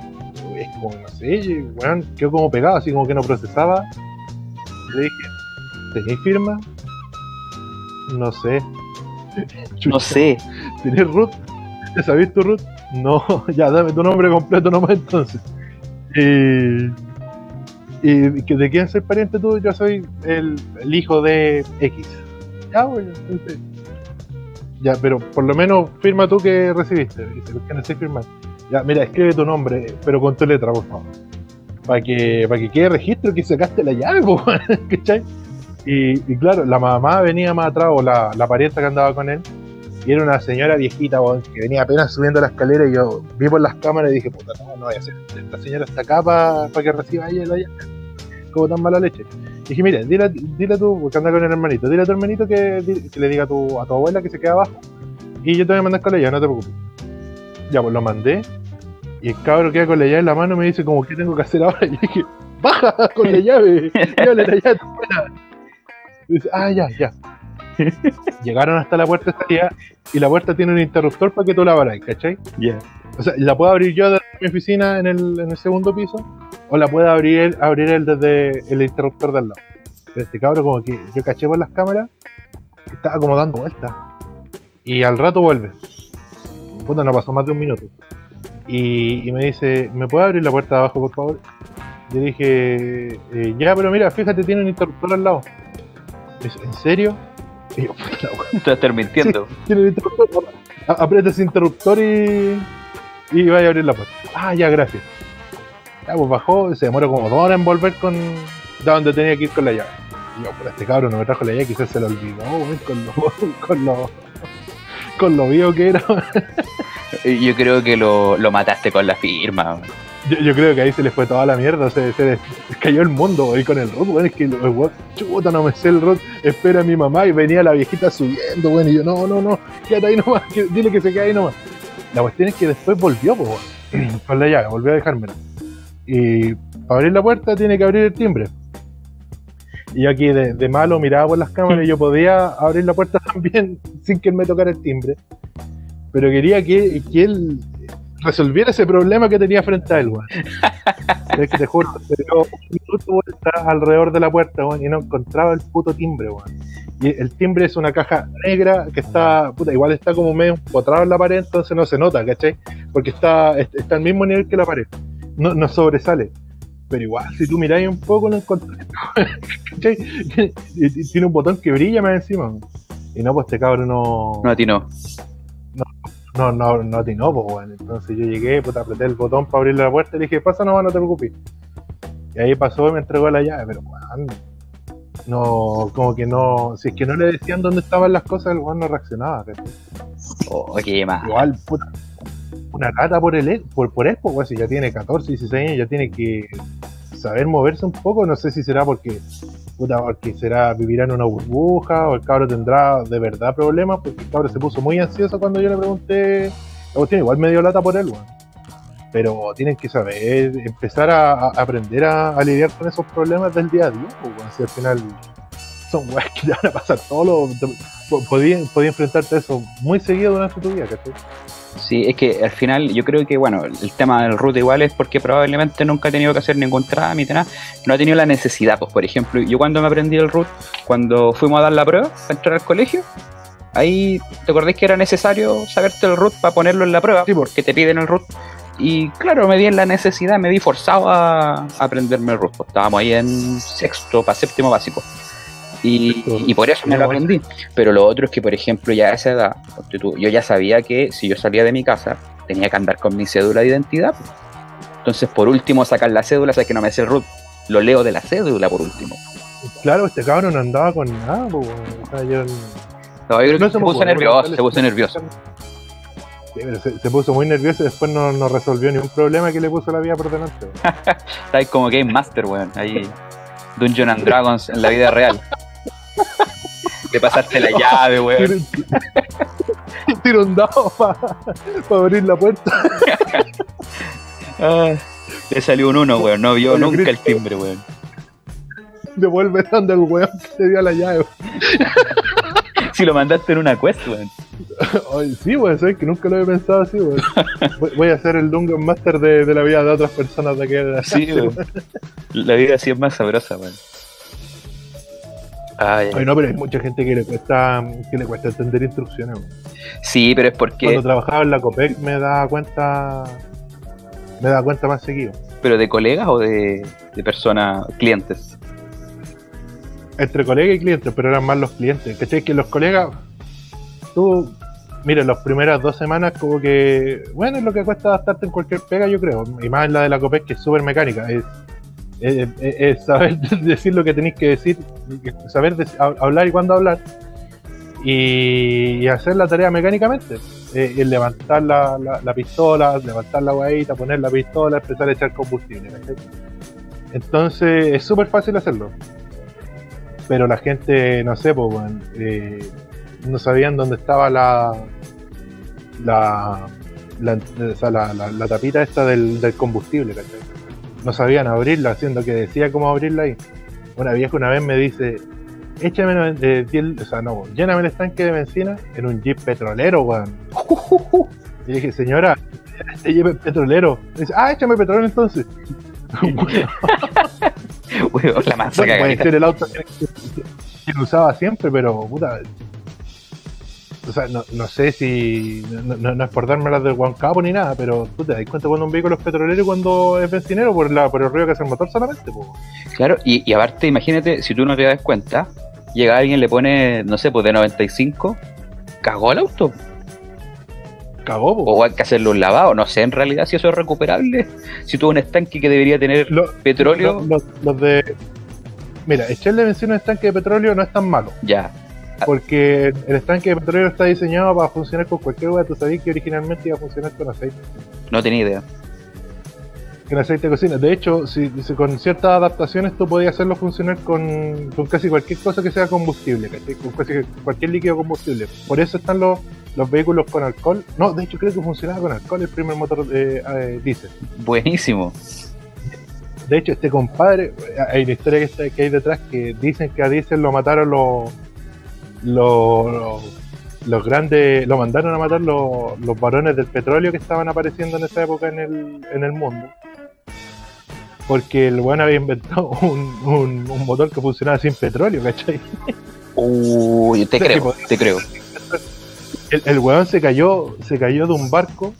es como, no sé, el weón quedó como pegado, así como que no procesaba. Le dije, ¿tenéis firma? No sé. No sé. ¿Tienes root? ¿Ya sabéis tu root? No, ya dame tu nombre completo nomás entonces. Y, y de quién soy pariente tú, yo soy el, el hijo de X. Ya, bueno, entonces. Ya, pero por lo menos firma tú que recibiste. Dice, ¿por qué no sé firmar? Ya, mira, escribe tu nombre, pero con tu letra, por favor. Para que, para que quede registro que sacaste la llave, ¿cachai? Y, y claro, la mamá venía más atrás, o la, la parienta que andaba con él, y era una señora viejita, que venía apenas subiendo la escalera y yo vi por las cámaras y dije, puta, no, no voy a hacer. Esta señora está acá para que reciba ella la llave. Como tan mala leche. Y dije, mira, dile, dile tú, porque anda con el hermanito, dile a tu hermanito que, que le diga a tu, a tu abuela que se queda abajo. Y yo te voy a mandar con la llave, no te preocupes. Ya, pues lo mandé. Y el cabro queda con la llave en la mano y me dice, como, ¿qué tengo que hacer ahora? Y yo dije, baja con la llave, llévale la llave a tu. Y dice, ah, ya, ya. Llegaron hasta la puerta de salida y la puerta tiene un interruptor para que tú la abras, ¿cachai? Ya. O sea, la puedo abrir yo desde mi oficina en el, en el segundo piso o la puede abrir él, abrir él desde el interruptor del lado. Pero este cabro como que yo caché por las cámaras estaba como dando vueltas. Y al rato vuelve. Puta, no pasó más de un minuto. Y, y me dice, ¿me puede abrir la puerta de abajo, por favor? Yo dije, eh, ya, pero mira, fíjate, tiene un interruptor al lado. ¿En serio? Y yo, puta, estás mintiendo. tiene el interruptor. Aprieta ese interruptor y, y vaya a abrir la puerta. Ah, ya, gracias. Ya, pues bajó, se demoró como dos horas en volver con de donde tenía que ir con la llave. Y yo, este cabrón no me trajo la llave, quizás se lo olvidó, con lo, con lo, con lo vivo que era. Yo creo que lo, lo mataste con la firma. Yo, yo creo que ahí se le fue toda la mierda, se, les cayó el mundo ahí con el root, weón, es que weón, chuta, no me sé el root, espera a mi mamá y venía la viejita subiendo, weón, y yo, no, no, no, quédate ahí nomás, dile que se quede ahí nomás. La cuestión es que después volvió, pues, weón, con la llave, volvió a dejármela. Y para abrir la puerta tiene que abrir el timbre. Y yo aquí de, de malo miraba por las cámaras y yo podía abrir la puerta también sin que él me tocara el timbre. Pero quería que, que él resolviera ese problema que tenía frente a él, weón. Es que te juro, se un minuto vuelta alrededor de la puerta, weón, y no encontraba el puto timbre, weón. Y el timbre es una caja negra que está, puta, igual está como medio empotrado en la pared, entonces no se nota, ¿cachai? Porque está, est- está al mismo nivel que la pared. No, sobresale. Pero igual, si tú miráis un poco, lo encontrás, ¿cachai? Tiene un botón que brilla más encima. Y no, pues este cabrón no, No, a ti no. no, no, atinó, pues, weón. Entonces yo llegué, puta, apreté el botón para abrir la puerta y le dije, pasa nomás, no te preocupes. Y ahí pasó y me entregó la llave, pero weón, no, como que no, si es que no le decían dónde estaban las cosas, el weón no reaccionaba. Oh, qué más. Igual, puta, una rata por el por, por él, pues, weón, si ya tiene 14, 16 años, ya tiene que saber moverse un poco, no sé si será porque, puta, será, vivirá en una burbuja, o el cabro tendrá de verdad problemas, porque el cabro se puso muy ansioso cuando yo le pregunté, la cuestión igual me dio lata por él, weón. Pero tienen que saber, empezar a, aprender a, lidiar con esos problemas del día a día, pues, si al final son weas que te van a pasar todo lo, te- podía, enfrentarte a eso muy seguido durante tu vida, ¿cachai? Sí, es que al final yo creo que, bueno, el tema del root igual es porque probablemente nunca ha tenido que hacer ningún trámite, nada. No ha tenido la necesidad, pues por ejemplo, yo cuando me aprendí el root, cuando fuimos a dar la prueba para entrar al colegio, ahí te acordás que era necesario saberte el root para ponerlo en la prueba, porque te piden el root. Y claro, me vi en la necesidad, me vi forzado a, a aprenderme el root. pues, estábamos ahí en sexto para séptimo básico. Y, y por eso me lo aprendí. Pero lo otro es que, por ejemplo, ya a esa edad, yo ya sabía que si yo salía de mi casa tenía que andar con mi cédula de identidad. Entonces, por último, sacar la cédula, sabes que no me el root, lo leo de la cédula por último. Claro, este cabrón no andaba con nada. O sea, yo No, yo creo que No se puso nervioso, se puso nervioso. Se, se puso muy nervioso y después no, no resolvió ni un problema que le puso la vida por delante. Está ahí como Game Master, weón. Ahí, Dungeon and Dragons en la vida real. De pasarte la llave, weón. Tiro un dado para abrir la puerta. Ah, le salió un uno, weón. No vio Oye, nunca el timbre, weón. Devuelve dando el weón que te dio la llave. Si lo mandaste en una quest, weón. Ay, sí, weón, sabes que nunca lo había pensado así, weón. Voy, a hacer el Dungeon Master de, de la vida de otras personas de aquí. Sí, weón. La vida así es más sabrosa, weón. Ay, Ay, no, pero hay mucha gente que le cuesta que le cuesta entender instrucciones. Sí, pero es porque. Cuando trabajaba en la COPEC me daba cuenta me daba cuenta más seguido. ¿Pero de colegas o de, de personas, clientes? Entre colegas y clientes, pero eran más los clientes. ¿Cachai? Que los colegas, tú, mira, las primeras dos semanas como que, bueno, es lo que cuesta adaptarte en cualquier pega, yo creo. Y más en la de la COPEC, que es súper mecánica. Es, es- es- es saber decir lo que tenéis que decir, saber hablar y cuándo hablar. Y, hacer la tarea mecánicamente. Eh, levantar la, la- la pistola, levantar la guaita, poner la pistola, empezar a echar combustible. ¿cachai? Entonces es súper fácil hacerlo. Pero la gente, no sé, pues, eh, no sabían dónde estaba la la, la, tapita esta del, combustible. No sabían abrirla, haciendo que decía cómo abrirla ahí. Una vieja una vez me dice, échame eh, diez- o sea, no, lléname el estanque de benzina en un jeep petrolero, weón. Y dije, señora, este jeep es petrolero. Dice, ah, échame petróleo entonces. Weón, la el auto que, usaba siempre, pero puta. O sea, no, no sé si. No, no- no es por darme las del Huancapo ni nada, pero tú te das cuenta cuando un vehículo es petrolero y cuando es bencinero por, la, por el ruido que hace el motor solamente. po. Claro, y, y aparte, imagínate, si tú no te das cuenta, llega alguien, le pone, no sé, pues de 95, cagó el auto. Cagó, po. O hay que hacerle un lavado, no sé en realidad si eso es recuperable. Si tuvo un estanque que debería tener Lo- petróleo, lo- los, los de. Mira, echarle benzina a un estanque de petróleo no es tan malo, ya. Porque el estanque de petróleo está diseñado para funcionar con cualquier hueá. Tú sabías que originalmente iba a funcionar con aceite. No tenía idea. con aceite de cocina. De hecho, si, si con ciertas adaptaciones tú podías hacerlo funcionar con, con casi cualquier cosa que sea combustible, ¿cachai? Con casi cualquier líquido combustible. Por eso están los, los vehículos con alcohol. No, de hecho creo que funcionaba con alcohol el primer motor eh, eh, diésel. Buenísimo. De hecho, este compadre, eh, hay una historia que, está- que hay detrás que dicen que a diésel lo mataron los los, los, los grandes, lo mandaron a matar los, los varones del petróleo que estaban apareciendo en esa época en el, en el mundo. Porque el weón había inventado un, un, un motor que funcionaba sin petróleo, ¿cachai? Uy, te creo, te creo. El, el weón se cayó, se cayó de un barco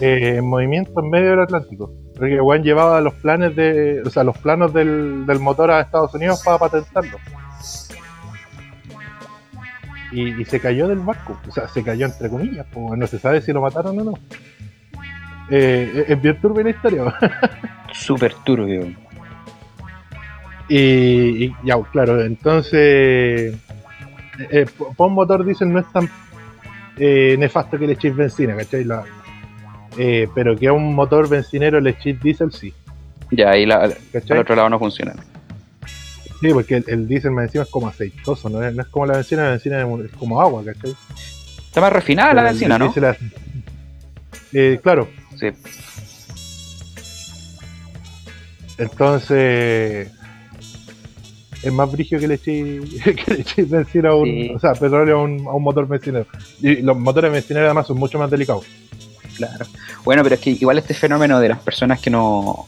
eh, en movimiento en medio del Atlántico. Porque el weón llevaba los planes de, o sea, los planos del, del motor a Estados Unidos para patentarlo. Y, se cayó del barco. O sea, se cayó entre comillas, pues no se sabe si lo mataron o no. Eh, es bien turbia la historia. Súper turbio. Y, ya, claro, entonces, eh, un motor diésel no es tan eh, nefasto que le echéis benzina, ¿cachai? La, eh, pero que a un motor bencinero le echéis diésel, sí. Ya, ahí la, al otro lado no funciona. Sí, porque el, diésel me encima es como aceitoso, ¿no? es, como la benzina, la benzina es como agua, ¿cachai? Está más refinada la benzina, ¿no? Eh, claro. Sí. Entonces, es más brígido que le eches benzina a un, o sea, petróleo a un, a un motor bencinero. Y los motores benzineros además son mucho más delicados. Claro. Bueno, pero es que igual este fenómeno de las personas que no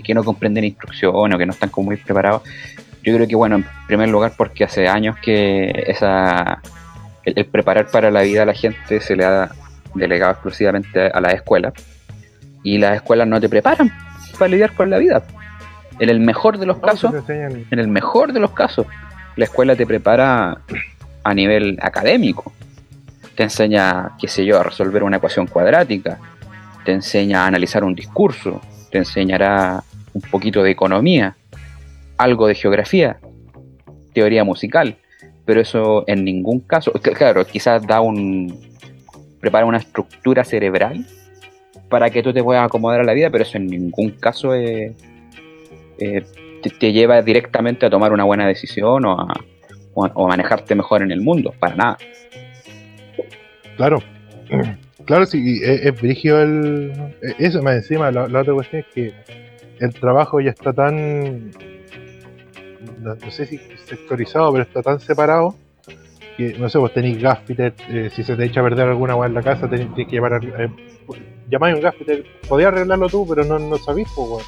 que, no comprenden instrucción o que no están como muy preparados, yo creo que bueno, en primer lugar porque hace años que esa el, preparar para la vida a la gente se le ha delegado exclusivamente a las escuelas. Y las escuelas no te preparan para lidiar con la vida. En el mejor de los casos, en el mejor de los casos, la escuela te prepara a nivel académico. Te enseña, qué sé yo, a resolver una ecuación cuadrática, te enseña a analizar un discurso, te enseñará un poquito de economía, algo de geografía, teoría musical, pero eso en ningún caso, claro, quizás da un, prepara una estructura cerebral para que tú te puedas acomodar a la vida, pero eso en ningún caso te, lleva directamente a tomar una buena decisión o a, manejarte mejor en el mundo, para nada. Claro, claro, sí, es, es el. Eso más encima, la, otra cuestión es que el trabajo ya está tan. No, sé si sectorizado, pero está tan separado que, no sé, vos tenéis gaffiter, eh, si se te echa a perder alguna agua en la casa, tenéis que llevar. Eh, llamáis un gaffiter, podías arreglarlo tú, pero no, no sabís, pues,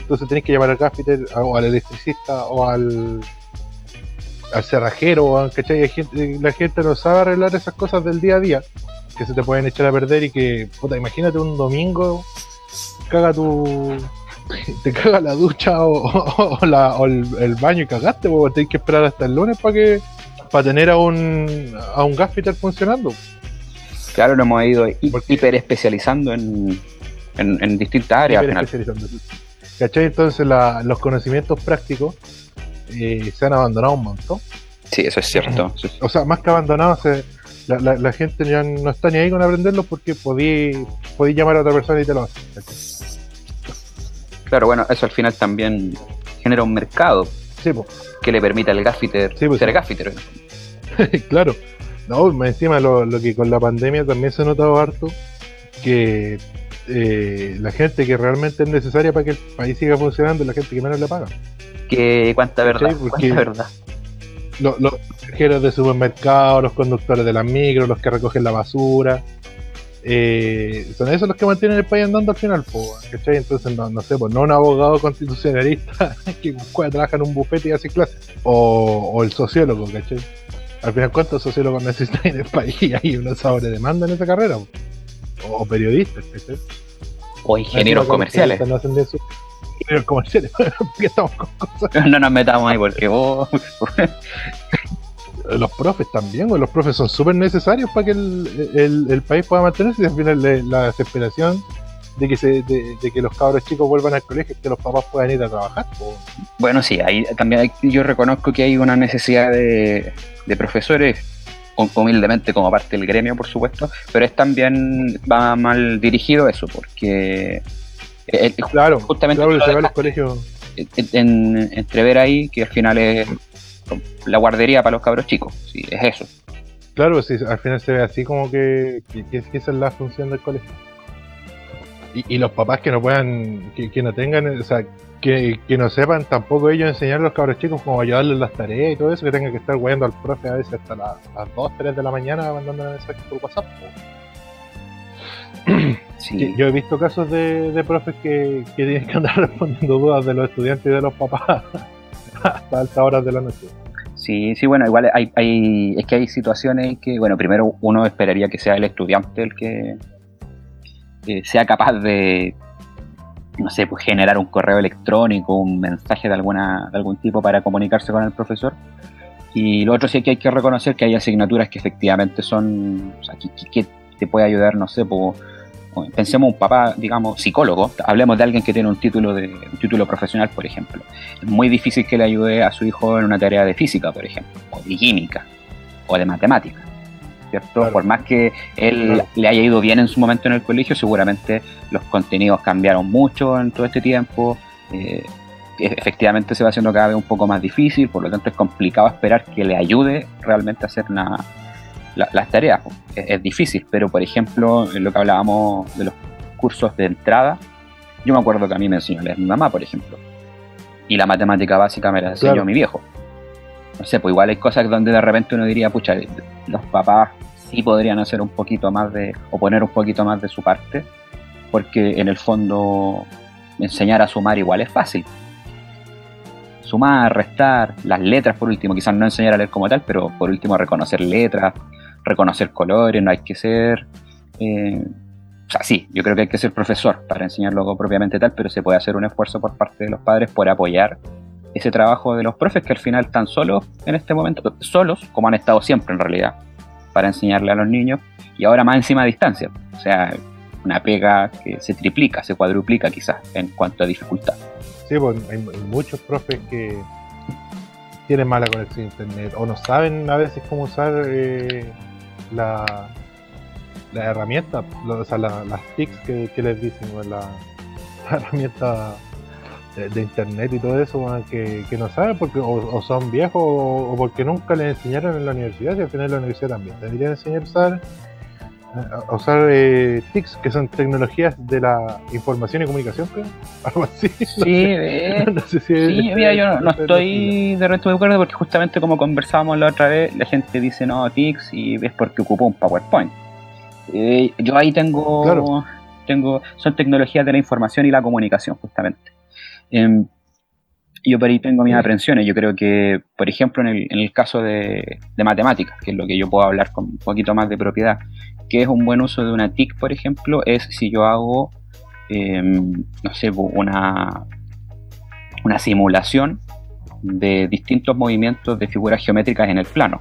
Entonces tenéis que llevar al gaffiter o al electricista o al al cerrajero, ¿cachai? Gente, la gente no sabe arreglar esas cosas del día a día que se te pueden echar a perder y que, puta, imagínate un domingo, caga tu. te caga la ducha o, el, baño y cagaste, porque tenés que esperar hasta el lunes para que para tener a un, a un gaffiter funcionando. Claro, nos hemos ido hiper especializando en, en, distintas áreas. ¿Cachai? Entonces los conocimientos prácticos eh, se han abandonado un montón. Sí, eso es cierto. O sea, más que abandonado, la, gente ya no está ni ahí con aprenderlo porque podí, podí llamar a otra persona y te lo hace. Claro, bueno, eso al final también genera un mercado que le permita al gaffiter pues ser gaffiter. claro. No, encima lo, que con la pandemia también se ha notado harto que eh, la gente que realmente es necesaria para que el país siga funcionando es la gente que menos le paga. Que cuánta verdad, cuánta verdad. Los, los de supermercado, los conductores de las micros, los que recogen la basura, eh, son esos los que mantienen el país andando al final, ¿cachai? Entonces, no, no sé, pues no un abogado constitucionalista que trabaja en un bufete y hace clases, o, el sociólogo, ¿cachai? Al final, ¿cuántos sociólogos necesitan en el país? Hay una demanda en esa carrera, o, periodistas, ¿cachai? O ingenieros comerciales. No ingenieros comerciales, porque estamos con cosas. No nos metamos ahí porque vos. Los profes también, los profes son súper necesarios para que el, país pueda mantenerse y al final la desesperación de que se, de, que los cabros chicos vuelvan al colegio y que los papás puedan ir a trabajar. Bueno, sí, ahí también yo reconozco que hay una necesidad de, profesores, humildemente como parte del gremio, por supuesto, pero es también va mal dirigido eso, porque claro, justamente claro, los colegios. En, entrever ahí que al final es la guardería para los cabros chicos, sí, es eso. Claro, sí, al final se ve así como que, que, esa es la función del colegio. Y, los papás que no puedan, que, no tengan, o sea, que, no sepan tampoco ellos enseñar a los cabros chicos como ayudarles las tareas y todo eso, que tengan que estar guayando al profe a veces hasta las 2, 3 de la mañana mandando mensajes por WhatsApp. Sí. Yo he visto casos de, de profes que, que tienen que andar respondiendo dudas de los estudiantes y de los papás hasta altas horas de la noche. Sí, sí, bueno, igual hay, hay, es que hay situaciones que, bueno, primero uno esperaría que sea el estudiante el que sea capaz de, no sé, pues generar un correo electrónico, un mensaje de alguna de algún tipo para comunicarse con el profesor. Y lo otro sí que hay que reconocer que hay asignaturas que efectivamente son, o sea, que, que te puede ayudar, no sé, por pensemos un papá, digamos, psicólogo, hablemos de alguien que tiene un título de un título profesional, por ejemplo. Es muy difícil que le ayude a su hijo en una tarea de física, por ejemplo, o de química, o de matemática. ¿cierto? Por más que él le haya ido bien en su momento en el colegio, seguramente los contenidos cambiaron mucho en todo este tiempo. Eh, efectivamente se va haciendo cada vez un poco más difícil, por lo tanto es complicado esperar que le ayude realmente a hacer una, las tareas. Es, difícil, pero por ejemplo, en lo que hablábamos de los cursos de entrada, yo me acuerdo que a mí me enseñó a leer mi mamá, por ejemplo. Y la matemática básica me la enseñó mi viejo. No sé, pues igual hay cosas donde de repente uno diría, pucha, los papás sí podrían hacer un poquito más de, o poner un poquito más de su parte, porque en el fondo enseñar a sumar igual es fácil. Sumar, restar, las letras por último, quizás no enseñar a leer como tal, pero por último reconocer letras, reconocer colores, no hay que ser... Eh, o sea, sí, yo creo que hay que ser profesor para enseñarlo propiamente tal, pero se puede hacer un esfuerzo por parte de los padres por apoyar ese trabajo de los profes que al final están solos en este momento, solos, como han estado siempre en realidad, para enseñarle a los niños, y ahora más encima a distancia. O sea, una pega que se triplica, se cuadruplica quizás en cuanto a dificultad. Sí, pues hay, muchos profes que tienen mala conexión a internet o no saben a veces cómo usar eh, la, la herramienta, o sea, las TICs que, les dicen, la, herramienta de, internet y todo eso, que, no saben porque o, son viejos o, porque nunca les enseñaron en la universidad, y al final la universidad también deberían enseñar a usar, eh, TICs, que son tecnologías de la información y comunicación, creo, algo así. Sí, eh, sí mira, yo no, estoy de resto de acuerdo porque justamente como conversábamos la otra vez, la gente dice no TICs y es porque ocupó un PowerPoint. Eh, yo ahí tengo, tengo, son tecnologías de la información y la comunicación justamente. Em, yo por ahí tengo mis aprensiones. Yo creo que, por ejemplo, en el, en el caso de, de, matemáticas, que es lo que yo puedo hablar con un poquito más de propiedad, que es un buen uso de una TIC, por ejemplo, es si yo hago, em, no sé, una, una simulación de distintos movimientos de figuras geométricas en el plano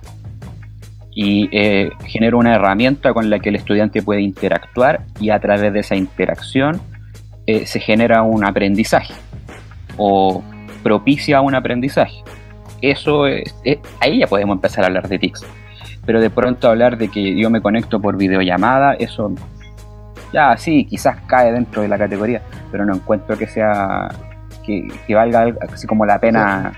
y eh, genero una herramienta con la que el estudiante puede interactuar y a través de esa interacción eh, se genera un aprendizaje o propicia un aprendizaje. Eso es, ahí ya podemos empezar a hablar de TICs. Pero de pronto hablar de que yo me conecto por videollamada, eso ya sí, quizás cae dentro de la categoría, pero no encuentro que sea que, que valga así como la pena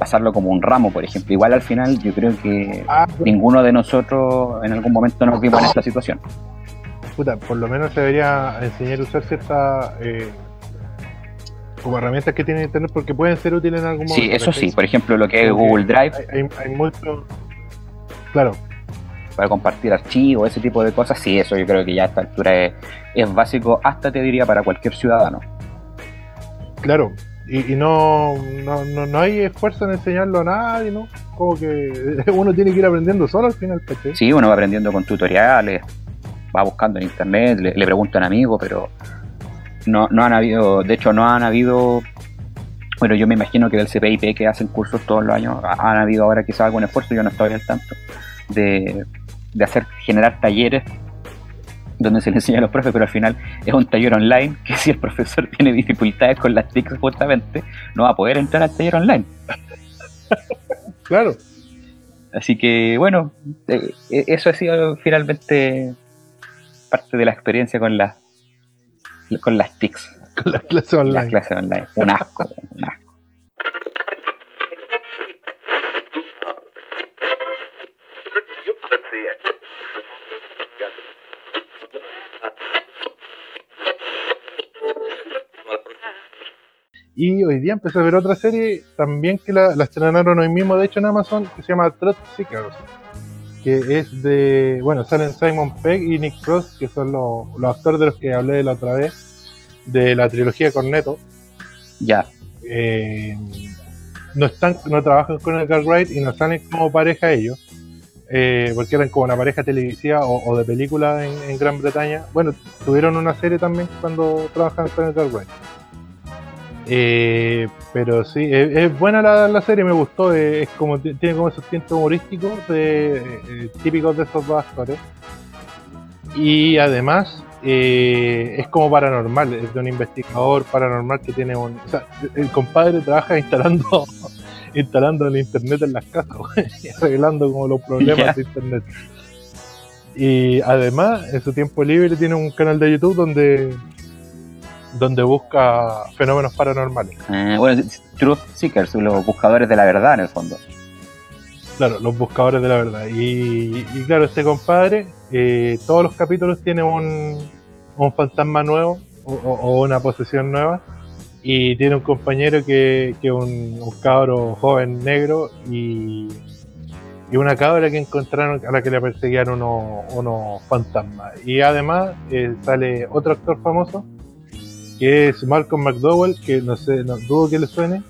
pasarlo como un ramo, por ejemplo. Igual al final yo creo que ah, ninguno de nosotros en algún momento nos vimos en esta situación. Puta, por lo menos se debería enseñar a usar ciertas eh, como herramientas que tiene Internet porque pueden ser útiles en algún momento. Sí, eso sí, por ejemplo lo que es Google Drive. Hay, hay, mucho... Claro. Para compartir archivos, ese tipo de cosas, sí, eso yo creo que ya a esta altura es, es básico, hasta te diría para cualquier ciudadano. Claro, y, no, no, no, hay esfuerzo en enseñarlo a nadie, ¿no? Como que uno tiene que ir aprendiendo solo al final, Sí, uno va aprendiendo con tutoriales, va buscando en internet, le, le preguntan amigos, pero no, no han habido, de hecho no han habido, bueno, yo me imagino que del CPIP que hacen cursos todos los años, han habido ahora quizás algún esfuerzo, yo no estoy al tanto, de, de hacer, generar talleres donde se le enseña a los profes, pero al final es un taller online que si el profesor tiene dificultades con las TICs justamente, no va a poder entrar al taller online. claro. Así que bueno, eh, eh, eso ha sido finalmente parte de la experiencia con las con las TICs. Con las clases online. Las clases online. Un asco, un asco. Y hoy día empecé a ver otra serie también que la, estrenaron hoy mismo, de hecho, en Amazon, que se llama Trot Seekers. Que es de. Bueno, salen Simon Pegg y Nick Frost, que son los, actores de los que hablé la otra vez, de la trilogía Corneto. Ya. Eh, no están no trabajan con Edgar Wright y no salen como pareja ellos. Eh, porque eran como una pareja televisiva o, de película en, en, Gran Bretaña. Bueno, tuvieron una serie también cuando trabajan con Edgar Wright. Eh, pero sí, es, es buena la, la serie, me gustó. Es como tiene como esos tintes humorísticos de, típicos de estos dos actores. Y además eh, es como paranormal, es de un investigador paranormal que tiene un. O sea, el compadre trabaja instalando instalando el internet en las casas, y arreglando como los problemas de internet. Y además, en su tiempo libre tiene un canal de YouTube donde donde busca fenómenos paranormales. Eh, bueno, Truth Seekers, los buscadores de la verdad en el fondo. Claro, los buscadores de la verdad. Y, y claro, este compadre, eh, todos los capítulos tiene un, un fantasma nuevo o, una posesión nueva. Y tiene un compañero que es un, cabro joven negro y, una cabra que encontraron a la que le perseguían unos, unos fantasmas. Y además eh, sale otro actor famoso que es Malcolm McDowell, que no sé, no dudo que le suene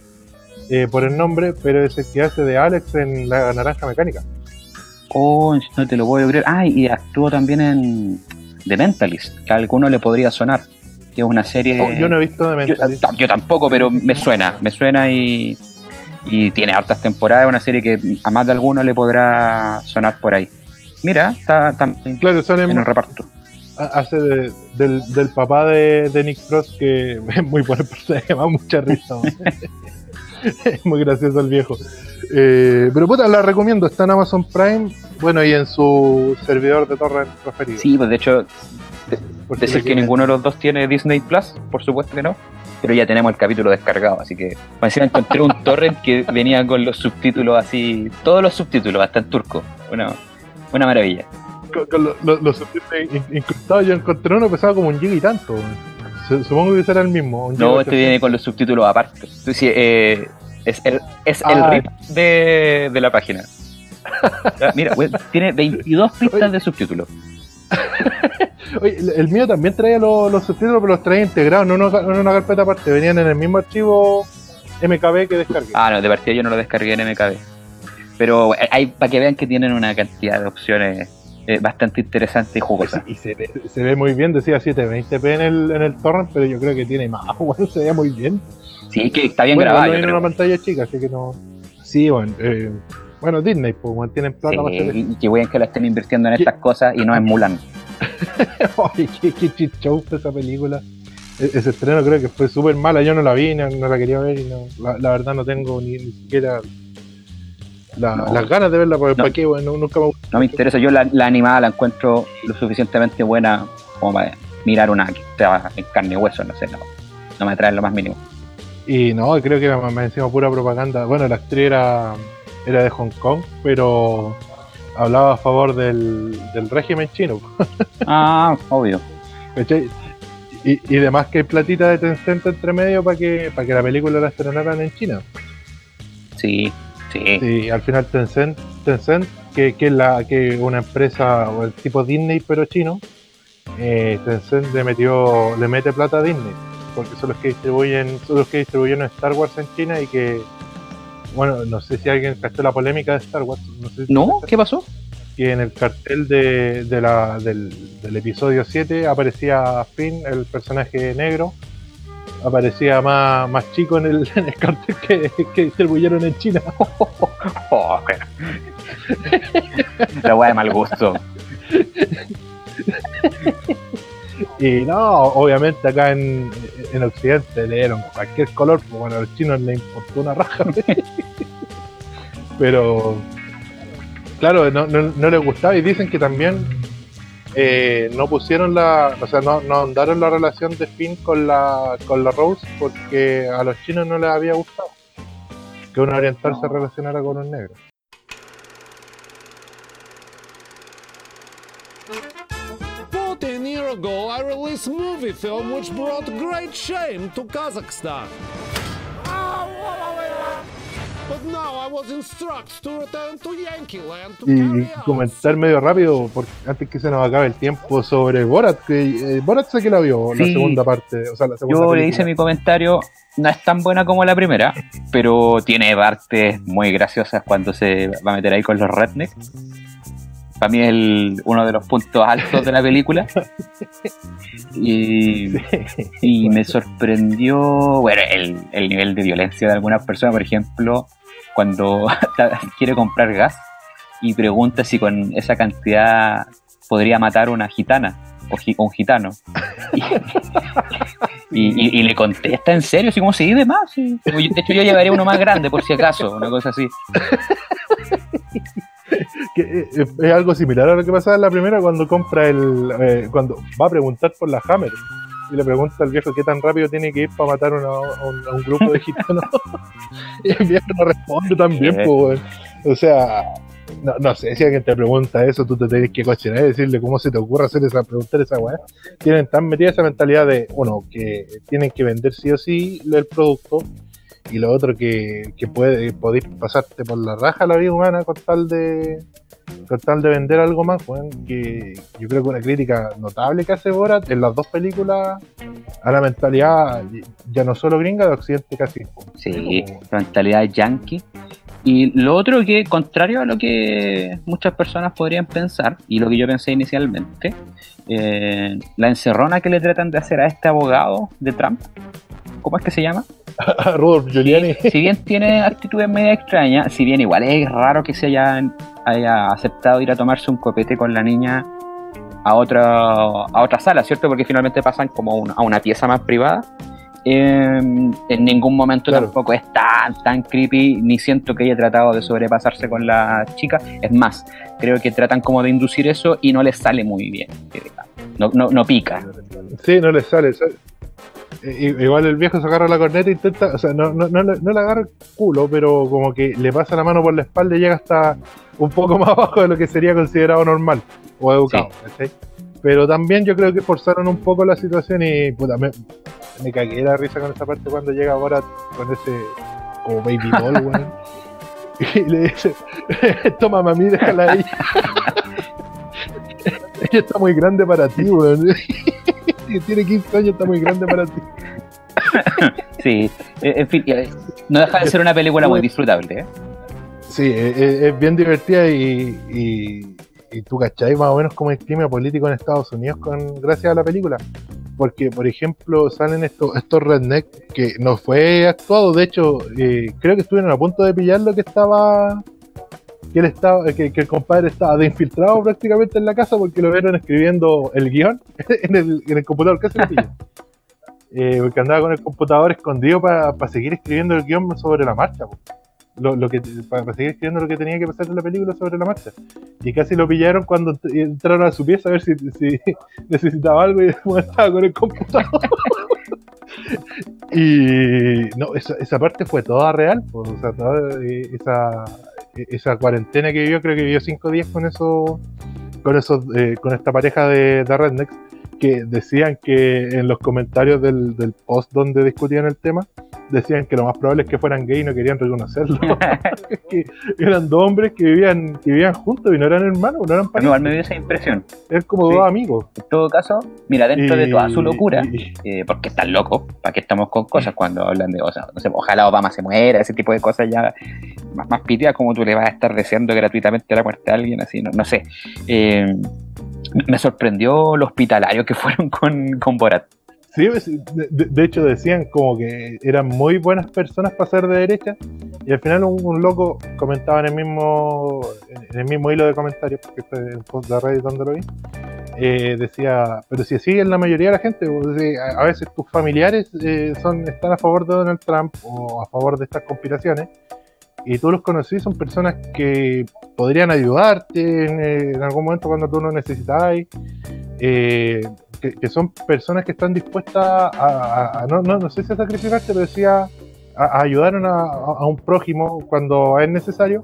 eh, por el nombre, pero es el que hace de Alex en La Naranja Mecánica. Oh, no te lo puedo creer. Ah, y actuó también en The Mentalist, que a alguno le podría sonar. Que es una serie. Oh, yo no he visto Yo, Mentalist. yo tampoco, pero me suena, me suena y, y tiene hartas temporadas, es una serie que a más de alguno le podrá sonar por ahí. Mira, está, está en Claro, sale el reparto. hace de- del, del papá de, de Nick Frost, que es muy buen personaje, da mucha risa. es muy gracioso el viejo. Eh, pero puta, la recomiendo, está en Amazon Prime, bueno, y en su servidor de torrent preferido. Sí, pues de hecho, si decir que ninguno de los dos tiene Disney Plus, por supuesto que no. Pero ya tenemos el capítulo descargado, así que más encima encontré un torrent que venía con los subtítulos así, todos los subtítulos, hasta en turco. Una, una maravilla. con, con lo- lo- los subtítulos in- incrustados, yo encontré uno pesado como un giga y tanto. Supongo que será el mismo. No, este viene con los subtítulos aparte. Entonces, eh, es el, es el Ah. RIP de, de la página. Mira, güey, tiene 22 pistas de subtítulos. Oye, el, mío también traía los, los subtítulos, pero los traía integrados, no en una, en una carpeta aparte. Venían en el mismo archivo MKB que descargué. Ah, no, de partida yo no lo descargué en MKB. Pero hay para que vean que tienen una cantidad de opciones eh, bastante interesantes y jugosas. Y se ve, se ve muy bien, decía 720p en el, en el torrent, pero yo creo que tiene más, bueno, se ve muy bien. Sí, que está bien bueno, grabado. no yo viene en una pantalla chica, así que no. Sí, bueno, eh, bueno Disney, pues, bueno, tienen plata para hacer Sí, y que bien que lo estén invirtiendo en estas cosas y no en Mulan. Oye, qué, qué shit show fue esa película. E- ese estreno creo que fue súper mala, yo no la vi, no, no la quería ver y no, la, la verdad no tengo ni, ni siquiera la- No. las ganas de verla, porque No. para qué, bueno, nunca me gustó. No me interesa. Yo la, la animada la encuentro lo suficientemente buena como para mirar una que está en carne y hueso, no sé, no, no me atrae lo más mínimo. Y no, creo que era más más encima pura propaganda. Bueno, la actriz era, era de Hong Kong, pero hablaba a favor del, del régimen chino. Ah, obvio. Y, y además que hay platita de Tencent entre medio para que, para que la película la estrenaran en China. Sí, sí. Y al final Tencent, Tencent que, que es la, que una empresa o el tipo Disney pero chino, eh, Tencent le metió, le mete plata a Disney, porque son los que distribuyen, son los que distribuyeron Star Wars en China y que bueno, no sé si alguien cachó la polémica de Star Wars, no sé si ¿No? ¿Qué pasó? que en el cartel de, de la, del, del episodio 7 aparecía Finn, el personaje negro, aparecía más, más chico en el, en el cartel que, que distribuyeron en China. Oh, bueno. La weá de mal gusto. Y no, obviamente acá en, en Occidente le dieron cualquier color, pues bueno, a los chinos les importó una raja. Pero, claro, no, no, no les gustaba y dicen que también eh, no pusieron la, o sea, no, no ahondaron la relación de Finn con la, con la Rose porque a los chinos no les había gustado que un oriental se relacionara con un negro. Years ago, I released a movie film which brought great shame to Kazakhstan. But now I was instructed to return to Yankee Land to y comentar medio rápido, porque antes que se nos acabe el tiempo, sobre Borat. Que, eh, Borat sé que la vio, la Sí. segunda parte. O sea, la segunda Yo le película. hice mi comentario, no es tan buena como la primera, pero tiene partes muy graciosas cuando se va a meter ahí con los rednecks. Para mí es el- uno de los puntos altos de la película. Y, y me sorprendió, bueno, el, el nivel de violencia de algunas personas, por ejemplo, cuando quiere comprar gas y pregunta si con esa cantidad podría matar a una gitana o gi- un gitano. Y, y- y le contesta en serio, así como se de más. sí. De hecho, yo llevaría uno más grande por si acaso, una cosa así. que eh, eh, es algo similar a lo que pasaba en la primera cuando compra el. eh, cuando va a preguntar por la Hammer. Y le pregunta al viejo qué tan rápido tiene que ir para matar una- a, un, a un grupo de gitanos. y el viejo no responde también, pues. O sea, no, no sé, si alguien te pregunta eso, tú te tienes que cuestionar y decirle cómo se te ocurre hacer esa preguntar esa weá. Tienen tan metida esa mentalidad de, uno, que tienen que vender sí o sí el producto. Y lo otro que, que puede, podéis pasarte por la raja la vida humana con tal de con tal de vender algo más, weón, que yo creo que una crítica notable que hace Borat en las dos películas a la mentalidad ya no solo gringa, de Occidente casi. Sí, la mentalidad yankee. Y lo otro que, contrario a lo que muchas personas podrían pensar, y lo que yo pensé inicialmente, eh, la encerrona que le tratan de hacer a este abogado de Trump, ¿cómo es que se llama? Rudolf Giuliani. Si bien tiene actitudes media extrañas, si bien igual es raro que se haya, haya aceptado ir a tomarse un copete con la niña a otra, a otra sala, ¿cierto? Porque finalmente pasan como un- a una pieza más privada. Eh, en ningún momento Claro. tampoco es tan, tan creepy, ni siento que haya tratado de sobrepasarse con la chica. Es más, creo que tratan como de inducir eso y no les sale muy bien. No, no, no pica. Sí, no le sale. sale. Igual el viejo se agarra la corneta e intenta, o sea, no, no, no, le- no le agarra el culo, pero como que le pasa la mano por la espalda y llega hasta un poco más abajo de lo que sería considerado normal o educado. ¿cachai? Pero también yo creo que forzaron un poco la situación y puta, me, me cagué la risa con esa parte cuando llega ahora con ese como baby doll, weón. Y le dice, toma mami, déjala ahí. Ella está muy grande para ti, weón. Y tiene 15 años, está muy grande para ti. Sí, eh, en fin, eh, no deja de ser una película muy disfrutable. ¿eh? Sí, es, es- bien divertida y, y, y tú cachai más o menos como el clima político en Estados Unidos con gracias a la película. Porque, por ejemplo, salen estos, estos rednecks que no fue actuado, de hecho, eh, creo que estuvieron a punto de pillar lo que estaba. Que, él estaba, que, que el compadre estaba de infiltrado prácticamente en la casa porque lo vieron escribiendo el guion en el, en el computador, casi lo pillan. Eh, porque andaba con el computador escondido para seguir escribiendo el guion sobre la marcha. po lo, lo que para, seguir escribiendo lo que tenía que pasar en la película sobre la marcha. Y casi lo pillaron cuando ent- entraron a su pieza a ver si, si necesitaba algo y después estaba con el computador. y no, esa, esa parte fue toda real, o sea, toda, eh, esa, esa cuarentena que vivió, creo que vivió cinco días con eso, con esos, eh, con esta pareja de, de rednecks que decían que en los comentarios del, del post donde discutían el tema, decían que lo más probable es que fueran gay y no querían reconocerlo. que eran dos hombres que vivían, que vivían juntos y no eran hermanos, no eran A mí parejas, igual me dio esa impresión. eran como Sí. dos amigos. En todo caso, mira, dentro de toda su locura, y- eh, porque están locos, ¿para qué estamos con cosas cuando hablan de, o sea, no sé, ojalá Obama se muera, ese tipo de cosas ya más, más piteadas, como tú le vas a estar deseando gratuitamente la muerte a alguien, así, no, no sé. Eh, me sorprendió lo hospitalario que fueron con, con Borat. Sí, pues, de, de- hecho decían como que eran muy buenas personas para ser de derecha y al final un, un loco comentaba en el mismo en el mismo hilo de comentarios porque fue el post de Reddit donde lo vi eh, decía pero si así es la mayoría de la gente pues, a veces tus familiares eh, son están a favor de Donald Trump o a favor de estas conspiraciones y tú los conocí son personas que podrían ayudarte en, eh, en algún momento cuando tú lo necesitáis eh, que, que son personas que están dispuestas a, a- a- no, no, no sé si a sacrificarte, pero decía a, a ayudar a, una- a un prójimo cuando es necesario.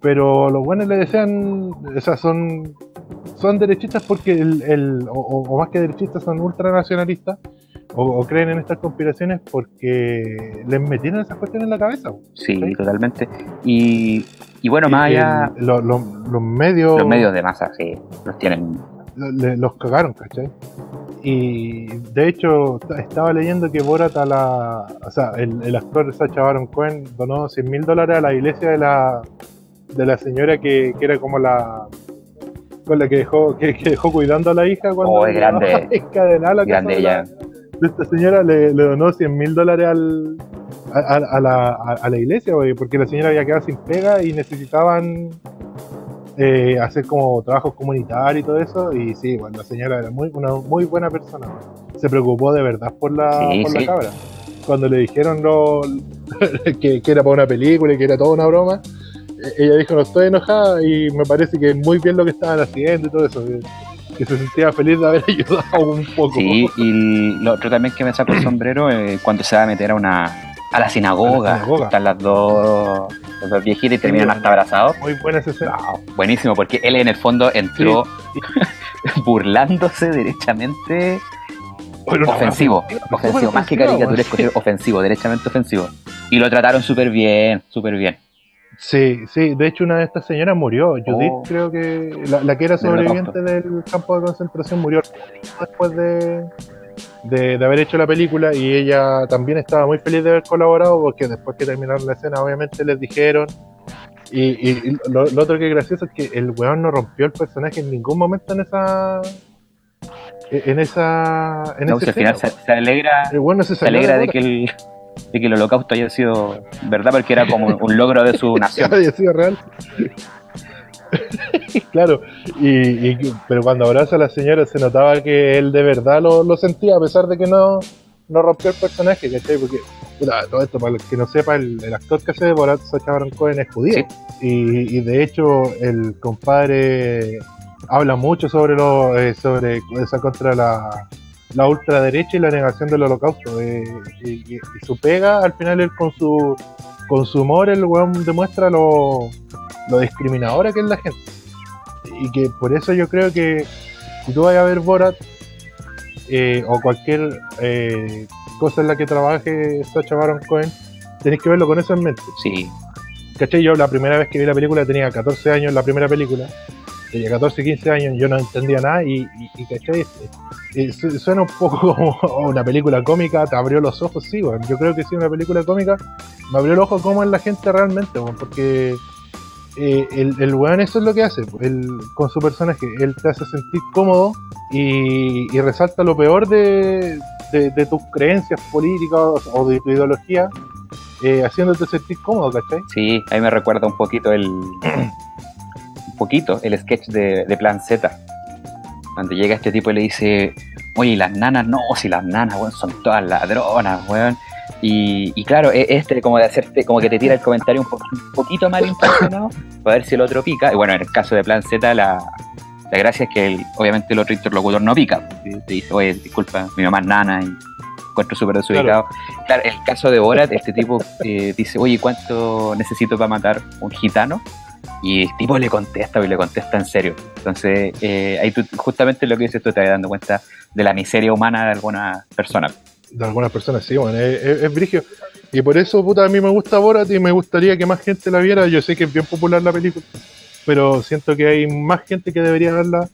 Pero los buenos le desean, o sea, son, son derechistas porque, el, el- o, más que derechistas, son ultranacionalistas o, o creen en estas conspiraciones porque les metieron esas cuestiones en la cabeza. Sí, Sí. totalmente. Y, y bueno, más Y allá, el- lo- lo- los medios los medios de masa, sí, los tienen. Le- los cagaron, ¿cachai? Y de hecho, estaba leyendo que Borat a la. O sea, el, el actor Sacha Baron Cohen donó 100 mil dólares a la iglesia de la, de la señora que, que era como la, con la que dejó, que, que dejó cuidando a la hija cuando Oh, es grande. encadenada la Grande de ella. de esta señora le, le donó 100 mil dólares al, a, a- a la, a- a la iglesia, porque la señora había quedado sin pega y necesitaban eh, hacer como trabajos comunitarios y todo eso. Y sí, bueno, la señora era muy, una muy buena persona. Se preocupó de verdad por la, Sí, por la cabra. Cuando le dijeron lo, que, que era para una película y que era toda una broma, eh, ella dijo, no estoy enojada y me parece que muy bien lo que estaban haciendo y todo eso. Que, que se sentía feliz de haber ayudado un poco. Sí, y lo otro también que me saco el sombrero eh, cuando se va a meter a una a la sinagoga, A la sinagoga. que están las dos, las dos viejitas y terminan hasta abrazados. Muy buena esa escena. Buenísimo, porque él en el fondo entró burlándose derechamente Bueno, ofensivo, más que caricaturesco, ofensivo, derechamente ofensivo. Y lo trataron súper bien, súper bien. Sí, sí, de hecho una de estas señoras murió, Judith Oh. creo que la, la que era sobreviviente del campo de concentración murió después de, de, de haber hecho la película y ella también estaba muy feliz de haber colaborado porque después que terminaron la escena obviamente les dijeron y, y- y lo, lo otro que es gracioso es que el weón no rompió el personaje en ningún momento en esa en esa en No, esa al final se, se alegra, el weón no se, se alegra de bola. que el de que el holocausto haya sido verdad porque era como un logro de su nación. haya sido real. claro, y, y- pero cuando abraza a la señora se notaba que él de verdad lo, lo sentía, a pesar de que no, no rompió el personaje, ¿cachai? Porque, puta, todo esto, para el que no sepa, el, el actor que hace de Borat, Sacha Baron Cohen, es judío. Sí. Y, y de hecho, el compadre habla mucho sobre lo eh, sobre esa contra la, la ultraderecha y la negación del holocausto. eh, y, y- y su pega, al final, él con su con su humor el weón demuestra lo, lo discriminadora que es la gente. Y que por eso yo creo que si tú vas a ver Borat eh, o cualquier eh, cosa en la que trabaje Sacha Baron Cohen, tenés que verlo con eso en mente. Sí, ¿Cachai? Yo la primera vez que vi la película tenía 14 años, la primera película. Tenía 14, 15 años, yo no entendía nada y, y, y ¿cachai? Eh, su- suena un poco como una película cómica, te abrió los ojos, sí, weón. Yo creo que sí, una película cómica me abrió los ojos cómo es la gente realmente, porque eh, el, el weón eso es lo que hace, él, con su personaje, él te hace sentir cómodo y, y resalta lo peor de, de- de tus creencias políticas o de tu ideología, eh, haciéndote sentir cómodo, ¿cachai? sí, ahí me recuerda un poquito el un poquito el sketch de, de Plan Z, donde llega este tipo y le dice, oye, ¿y las nanas, no, si las nanas, weón, son todas ladronas, weón. Y, y claro, e- este como de hacerte, como que te tira el comentario un, po- un poquito mal intencionado, para ver si el otro pica. Y bueno, en el caso de Plan Z, la, la gracia es que el- obviamente el otro interlocutor no pica. Te dice, oye, disculpa, mi mamá es nana y encuentro súper desubicado. Claro, el caso de Borat, este tipo eh, dice, oye, ¿cuánto necesito para matar un gitano? Y el tipo le contesta, y le contesta en serio. Entonces, eh, ahí tú, justamente lo que dices tú te vas dando cuenta de la miseria humana de algunas personas. De algunas personas, sí, bueno, es, es, brigio. Y por eso, puta, a mí me gusta Borat y me gustaría que más gente la viera. Yo sé que es bien popular la película, pero siento que hay más gente que debería verla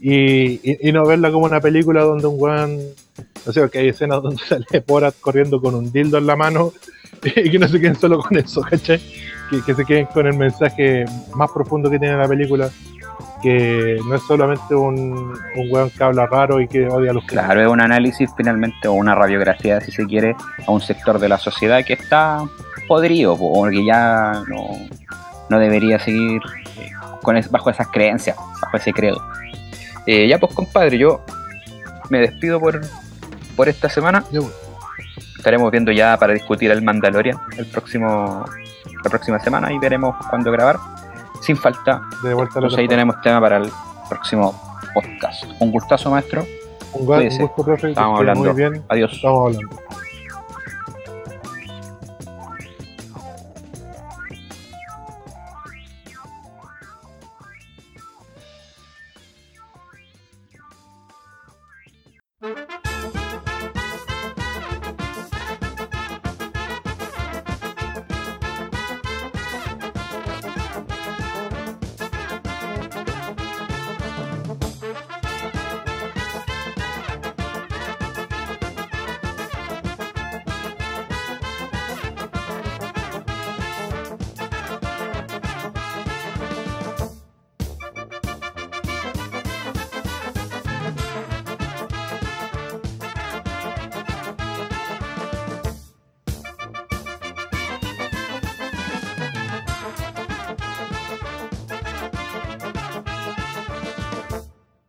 y no verla como una película donde un weón. No sé, porque hay escenas donde sale Borat corriendo con un dildo en la mano y que no se queden solo con eso, ¿cachai? Que, que se queden con el mensaje más profundo que tiene la película, que no es solamente un, un weón que habla raro y que odia a los Claro, es un análisis finalmente, o una radiografía, si se quiere, a un sector de la sociedad que está podrido, po, o que ya no, no debería seguir eh, con es- bajo esas creencias, bajo ese credo. Eh, ya pues compadre, yo me despido por, por esta semana. Pues. Estaremos viendo ya para discutir el Mandalorian el próximo, la próxima semana y veremos cuándo grabar. Sin falta, De vuelta a la pues ahí tenemos tema para el próximo podcast. Un gustazo, maestro. Un, gusto, profe. Estamos hablando. Muy bien. Adiós. Estamos hablando.